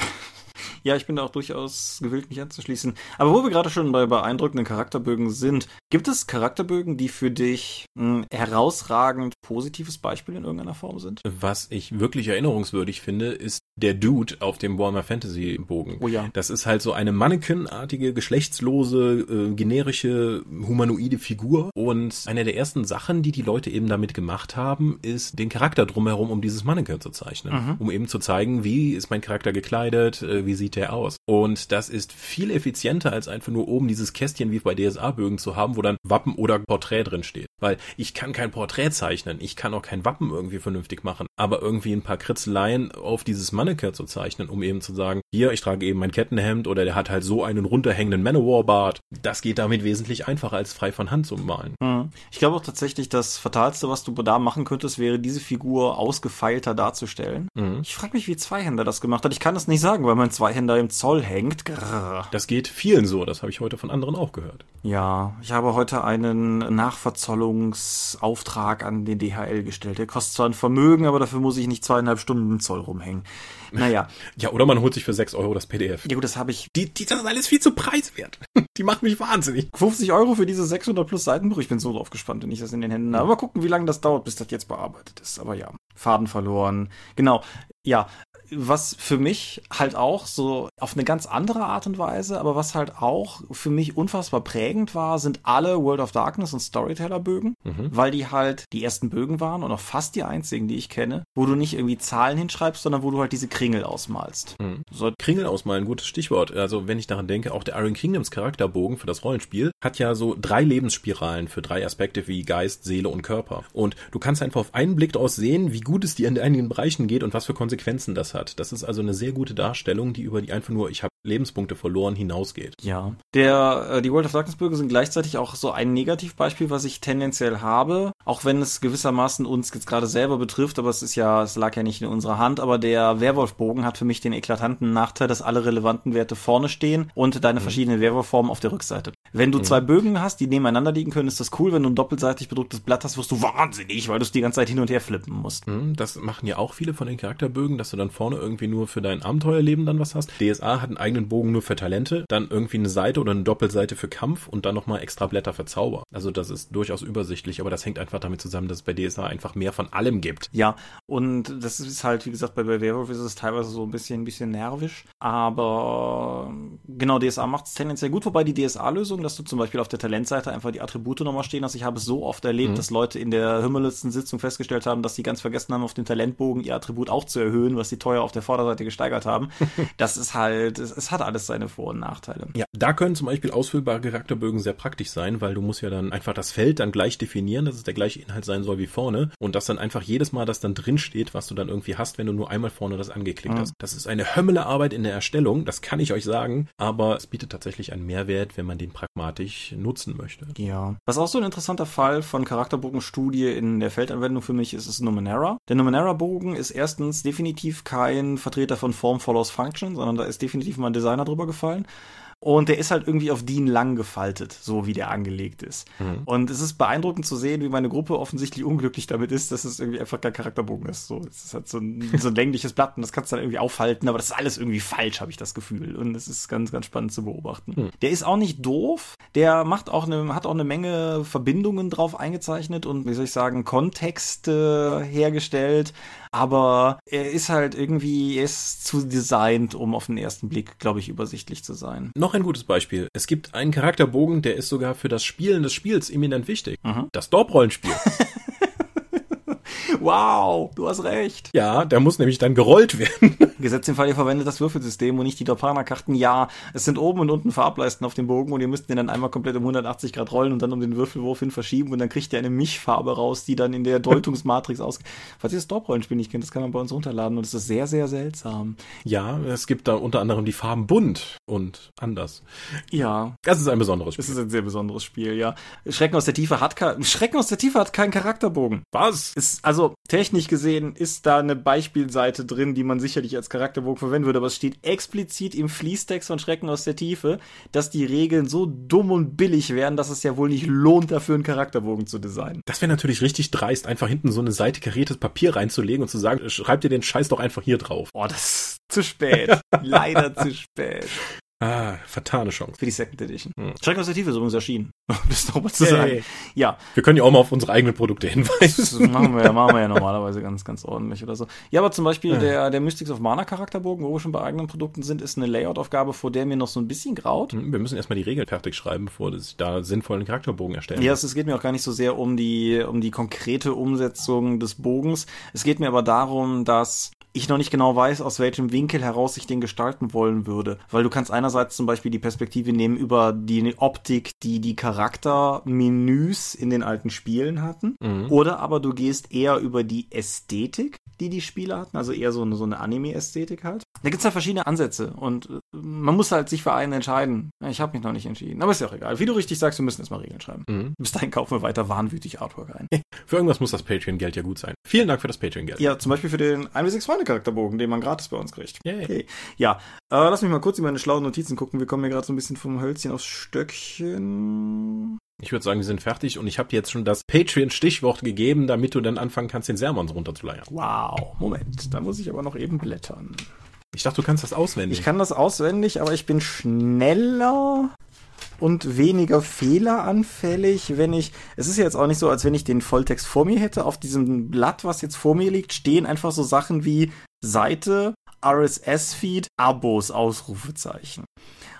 Ja, ich bin da auch durchaus gewillt, mich anzuschließen. Aber wo wir gerade schon bei beeindruckenden Charakterbögen sind, gibt es Charakterbögen, die für dich ein herausragend positives Beispiel in irgendeiner Form sind? Was ich wirklich erinnerungswürdig finde, ist der Dude auf dem Warhammer Fantasy Bogen. Oh ja. Das ist halt so eine Mannequin-artige, geschlechtslose, äh, generische, humanoide Figur. Und eine der ersten Sachen, die die Leute eben damit gemacht haben, ist den Charakter drumherum, um dieses Mannequin zu zeichnen. Mhm. Um eben zu zeigen, wie ist mein Charakter gekleidet, äh, wie sieht der aus. Und das ist viel effizienter, als einfach nur oben dieses Kästchen wie bei DSA-Bögen zu haben, wo dann Wappen oder Porträt drin steht. Weil ich kann kein Porträt zeichnen, ich kann auch kein Wappen irgendwie vernünftig machen, aber irgendwie ein paar Kritzeleien auf dieses Mannequin zu zeichnen, um eben zu sagen, hier, ich trage eben mein Kettenhemd oder der hat halt so einen runterhängenden Manowar-Bart. Das geht damit wesentlich einfacher, als frei von Hand zu malen. Mhm. Ich glaube auch tatsächlich, das Fatalste, was du da machen könntest, wäre, diese Figur ausgefeilter darzustellen. Mhm. Ich frage mich, wie Zweihänder das gemacht hat. Ich kann das nicht sagen, weil mein Zweihänder im Zoll hängt. Grrr. Das geht vielen so, das habe ich heute von anderen auch gehört. Ja, ich habe heute einen Nachverzollungsauftrag an den DHL gestellt. Der kostet zwar ein Vermögen, aber dafür muss ich nicht zweieinhalb Stunden im Zoll rumhängen. Naja. Ja, oder man holt sich für sechs Euro das PDF. Ja gut, das habe ich. Die, die, das ist alles viel zu preiswert. Die macht mich wahnsinnig. 50 Euro für diese 600 plus Seitenbuch. Ich bin so drauf gespannt, wenn ich das in den Händen habe. Mal gucken, wie lange das dauert, bis das jetzt bearbeitet ist. Aber ja, Faden verloren. Genau. Ja, was für mich halt auch so auf eine ganz andere Art und Weise, aber was halt auch für mich unfassbar prägend war, sind alle World of Darkness und Storyteller Bögen, mhm. weil die halt die ersten Bögen waren und auch fast die einzigen, die ich kenne, wo du nicht irgendwie Zahlen hinschreibst, sondern wo du halt diese Kringel ausmalst. Mhm. So, Kringel ausmalen, gutes Stichwort. Also wenn ich daran denke, auch der Iron Kingdoms Charakterbogen für das Rollenspiel hat ja so drei Lebensspiralen für drei Aspekte wie Geist, Seele und Körper. Und du kannst einfach auf einen Blick daraus sehen, wie gut es dir in einigen Bereichen geht und was für Konsequenzen das hat. Das ist also eine sehr gute Darstellung, die über die einfach nur, ich habe Lebenspunkte verloren hinausgeht. Ja. Der, äh, die World of Darkness Bürger sind gleichzeitig auch so ein Negativbeispiel, was ich tendenziell habe, auch wenn es gewissermaßen uns jetzt gerade selber betrifft, aber es ist ja, es lag ja nicht in unserer Hand, aber der Werwolfbogen hat für mich den eklatanten Nachteil, dass alle relevanten Werte vorne stehen und deine mhm. verschiedenen Werwolfformen auf der Rückseite. Wenn du mhm. zwei Bögen hast, die nebeneinander liegen können, ist das cool. Wenn du ein doppelseitig bedrucktes Blatt hast, wirst du wahnsinnig, weil du es die ganze Zeit hin und her flippen musst. Mhm, das machen ja auch viele von den Charakterbögen, dass du dann vorne irgendwie nur für dein Abenteuerleben dann was hast. DSA hat ein eigenes eigenen Bogen nur für Talente, dann irgendwie eine Seite oder eine Doppelseite für Kampf und dann nochmal extra Blätter für Zauber. Also das ist durchaus übersichtlich, aber das hängt einfach damit zusammen, dass es bei DSA einfach mehr von allem gibt. Ja, und das ist halt, wie gesagt, bei, bei Werewolf ist es teilweise so ein bisschen, ein bisschen nervisch, aber genau, DSA macht es tendenziell gut, wobei die DSA-Lösung, dass du zum Beispiel auf der Talentseite einfach die Attribute nochmal stehen hast. Ich habe es so oft erlebt, mhm. dass Leute in der hümmerlichsten Sitzung festgestellt haben, dass sie ganz vergessen haben, auf dem Talentbogen ihr Attribut auch zu erhöhen, was sie teuer auf der Vorderseite gesteigert haben. das ist halt, es, es, hat alles seine Vor- und Nachteile. Ja, da können zum Beispiel ausfüllbare Charakterbögen sehr praktisch sein, weil du musst ja dann einfach das Feld dann gleich definieren, dass es der gleiche Inhalt sein soll wie vorne und dass dann einfach jedes Mal das dann drin steht, was du dann irgendwie hast, wenn du nur einmal vorne das angeklickt mhm. hast. Das ist eine Hömmele Arbeit in der Erstellung, das kann ich euch sagen, aber es bietet tatsächlich einen Mehrwert, wenn man den pragmatisch nutzen möchte. Ja. Was auch so ein interessanter Fall von Charakterbogenstudie in der Feldanwendung für mich ist, ist Numenera. Der Numenera-Bogen ist erstens definitiv kein Vertreter von Form follows Function, sondern da ist definitiv mal ein Designer drüber gefallen. Und der ist halt irgendwie auf DIN lang gefaltet, so wie der angelegt ist. Mhm. Und es ist beeindruckend zu sehen, wie meine Gruppe offensichtlich unglücklich damit ist, dass es irgendwie einfach kein Charakterbogen ist. So, es ist halt so ein, so ein längliches Blatt und das kannst du dann irgendwie aufhalten, aber das ist alles irgendwie falsch, habe ich das Gefühl. Und es ist ganz, ganz spannend zu beobachten. Mhm. Der ist auch nicht doof. Der macht auch eine, hat auch eine Menge Verbindungen drauf eingezeichnet und, wie soll ich sagen, Kontexte hergestellt aber er ist halt irgendwie, er ist zu designt, um auf den ersten Blick, glaube ich, übersichtlich zu sein. Noch ein gutes Beispiel. Es gibt einen Charakterbogen, der ist sogar für das Spielen des Spiels eminent wichtig. Mhm. Das Dorp-Rollenspiel. Wow, du hast recht. Ja, der muss nämlich dann gerollt werden. Gesetzt im Fall, ihr verwendet das Würfelsystem und nicht die Dopana-Karten. Ja, es sind oben und unten Farbleisten auf dem Bogen und ihr müsst den dann einmal komplett um 180 Grad rollen und dann um den Würfelwurf hin verschieben und dann kriegt ihr eine Mischfarbe raus, die dann in der Deutungsmatrix aus. Falls ihr das Dorp-Rollenspiel nicht kennt, das kann man bei uns runterladen und es ist sehr, sehr seltsam. Ja, es gibt da unter anderem die Farben bunt und anders. Ja. Das ist ein besonderes Spiel. Das ist ein sehr besonderes Spiel, ja. Schrecken aus der Tiefe hat Schrecken aus der Tiefe hat keinen Charakterbogen. Was? Ist, also, also technisch gesehen ist da eine Beispielseite drin, die man sicherlich als Charakterbogen verwenden würde, aber es steht explizit im Fließtext von Schrecken aus der Tiefe, dass die Regeln so dumm und billig wären, dass es ja wohl nicht lohnt, dafür einen Charakterbogen zu designen. Das wäre natürlich richtig dreist, einfach hinten so eine Seite kariertes Papier reinzulegen und zu sagen, schreibt ihr den Scheiß doch einfach hier drauf. Oh, das ist zu spät. Leider zu spät. Ah, fatale Chance. Für die Second Edition. Hm. Schreck aus der Tiefe ist übrigens erschienen. das ist noch was zu sagen. Hey. Ja. Wir können ja auch mal auf unsere eigenen Produkte hinweisen. Das machen wir, ja, machen wir ja normalerweise ganz, ganz ordentlich oder so. Ja, aber zum Beispiel ja. der, der Mystics of Mana Charakterbogen, wo wir schon bei eigenen Produkten sind, ist eine Layout-Aufgabe, vor der mir noch so ein bisschen graut. Hm, wir müssen erstmal die Regeln fertig schreiben, bevor ich da sinnvollen Charakterbogen erstellen Ja, es, es geht mir auch gar nicht so sehr um die, um die konkrete Umsetzung des Bogens. Es geht mir aber darum, dass ich noch nicht genau weiß, aus welchem Winkel heraus ich den gestalten wollen würde. Weil du kannst einerseits zum Beispiel die Perspektive nehmen über die Optik, die die Charaktermenüs in den alten Spielen hatten. Mhm. Oder aber du gehst eher über die Ästhetik, die die Spiele hatten. Also eher so eine, so eine Anime-Ästhetik halt. Da gibt's halt verschiedene Ansätze und äh, man muss halt sich für einen entscheiden. Ich habe mich noch nicht entschieden. Aber ist ja auch egal. Wie du richtig sagst, wir müssen erstmal Regeln schreiben. Mhm. Bis dahin kaufen wir weiter wahnwütig Artwork ein. für irgendwas muss das Patreon-Geld ja gut sein. Vielen Dank für das Patreon-Geld. Ja, zum Beispiel für den 1 6 Freunde Charakterbogen, den man gratis bei uns kriegt. Yay. Okay. Ja, äh, lass mich mal kurz in meine schlauen Notizen gucken. Wir kommen hier gerade so ein bisschen vom Hölzchen aufs Stöckchen. Ich würde sagen, wir sind fertig und ich habe dir jetzt schon das Patreon-Stichwort gegeben, damit du dann anfangen kannst, den Sermons runterzuleiern. Wow, Moment, da muss ich aber noch eben blättern. Ich dachte, du kannst das auswendig. Ich kann das auswendig, aber ich bin schneller und weniger fehleranfällig, wenn ich. Es ist jetzt auch nicht so, als wenn ich den Volltext vor mir hätte. Auf diesem Blatt, was jetzt vor mir liegt, stehen einfach so Sachen wie Seite, RSS-Feed, Abos, Ausrufezeichen.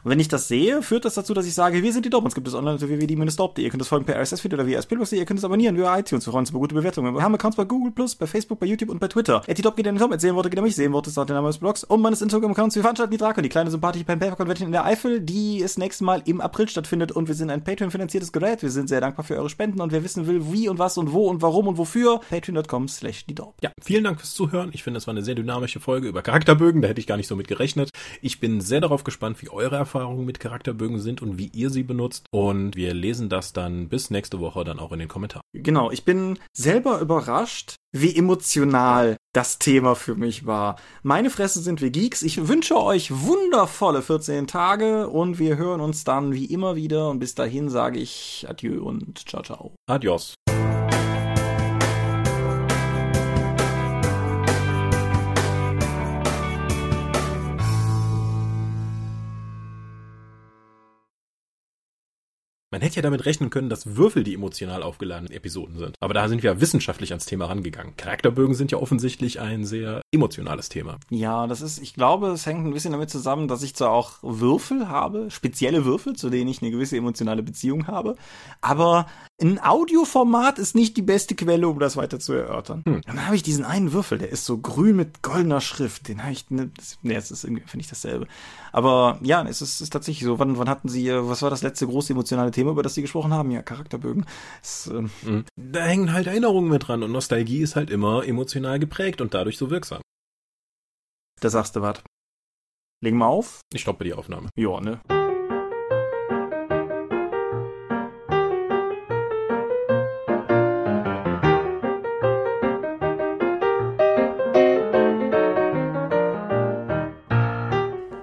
Und wenn ich das sehe, führt das dazu, dass ich sage, wir sind die Dob. Uns gibt es online unter www.die-stop.de. Ihr könnt es folgen per RSS-Feed oder via SPLus. Ihr könnt es abonnieren über iTunes. Wir freuen uns über gute Bewertungen. Wir haben Accounts bei Google+, bei Facebook, bei YouTube und bei Twitter. At die Dob geht in den Tom. Sehen Worte geht an mich. Sehen Worte ist auch der Name des Blogs. Und meines Instagram-Accounts. Wir veranstalten die Drakon, die kleine sympathische Pen Paper Convention in der Eifel, die das nächste Mal im April stattfindet. Und wir sind ein Patreon-finanziertes Gerät. Wir sind sehr dankbar für eure Spenden. Und wer wissen will, wie und was und wo und warum und wofür, patreon.com slash die Ja, vielen Dank fürs Zuhören. Ich finde, es war eine sehr dynamische Folge über Charakterbögen. Da hätte ich gar nicht so mit gerechnet. Ich bin sehr darauf gespannt, wie eure Erfahrungen mit Charakterbögen Charakterbögen sind und wie ihr sie benutzt. Und wir lesen das dann bis nächste Woche dann auch in den Kommentaren. Genau, ich bin selber überrascht, wie emotional das Thema für mich war. Meine Fresse sind wir Geeks. Ich wünsche euch wundervolle 14 Tage und wir hören uns dann wie immer wieder. Und bis dahin sage ich Adieu und ciao, ciao. Adios. Man hätte ja damit rechnen können, dass Würfel die emotional aufgeladenen Episoden sind. Aber da sind wir wissenschaftlich ans Thema rangegangen. Charakterbögen sind ja offensichtlich ein sehr emotionales Thema. Ja, das ist, ich glaube, es hängt ein bisschen damit zusammen, dass ich zwar auch Würfel habe, spezielle Würfel, zu denen ich eine gewisse emotionale Beziehung habe, aber ein Audioformat ist nicht die beste Quelle, um das weiter zu erörtern. Hm. Dann habe ich diesen einen Würfel, der ist so grün mit goldener Schrift. Den habe ich, ne, ne, es ist irgendwie, finde ich dasselbe. Aber ja, es ist, ist tatsächlich so. Wann, wann hatten Sie, äh, was war das letzte große emotionale Thema, über das Sie gesprochen haben? Ja, Charakterbögen. Es, ähm, hm. Da hängen halt Erinnerungen mit dran und Nostalgie ist halt immer emotional geprägt und dadurch so wirksam. Da sagst du was. Legen wir auf. Ich stoppe die Aufnahme. Ja, ne?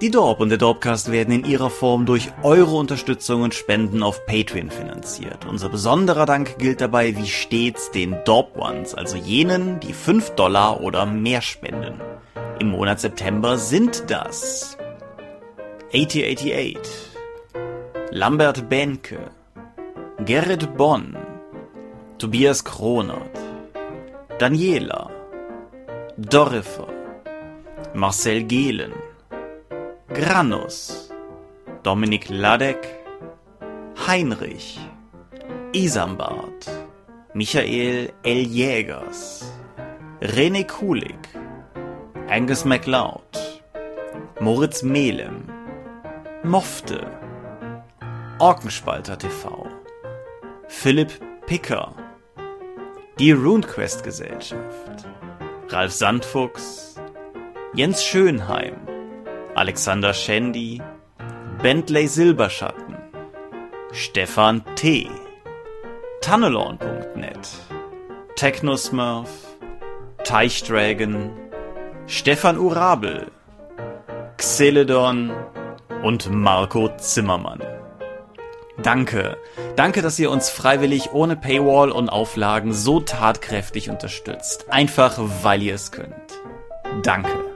Die Dorp und der Dorpcast werden in ihrer Form durch eure Unterstützung und Spenden auf Patreon finanziert. Unser besonderer Dank gilt dabei wie stets den Dorp Ones, also jenen, die 5 Dollar oder mehr spenden. Im Monat September sind das 8088, Lambert Benke, Gerrit Bonn, Tobias Kronert, Daniela, Dorifer, Marcel Gehlen, Granus, Dominik Ladek, Heinrich, Isambard, Michael L. Jägers, René Kulig, Angus MacLeod, Moritz Melem, Mofte, Orkenspalter TV, Philipp Picker, die RuneQuest Gesellschaft, Ralf Sandfuchs, Jens Schönheim, Alexander Schendi, Bentley Silberschatten, Stefan T., Tunnelorn.net, Technosmurf, Teichdragon, Stefan Urabel, Xeledon und Marco Zimmermann. Danke. Danke, dass ihr uns freiwillig ohne Paywall und Auflagen so tatkräftig unterstützt. Einfach weil ihr es könnt. Danke.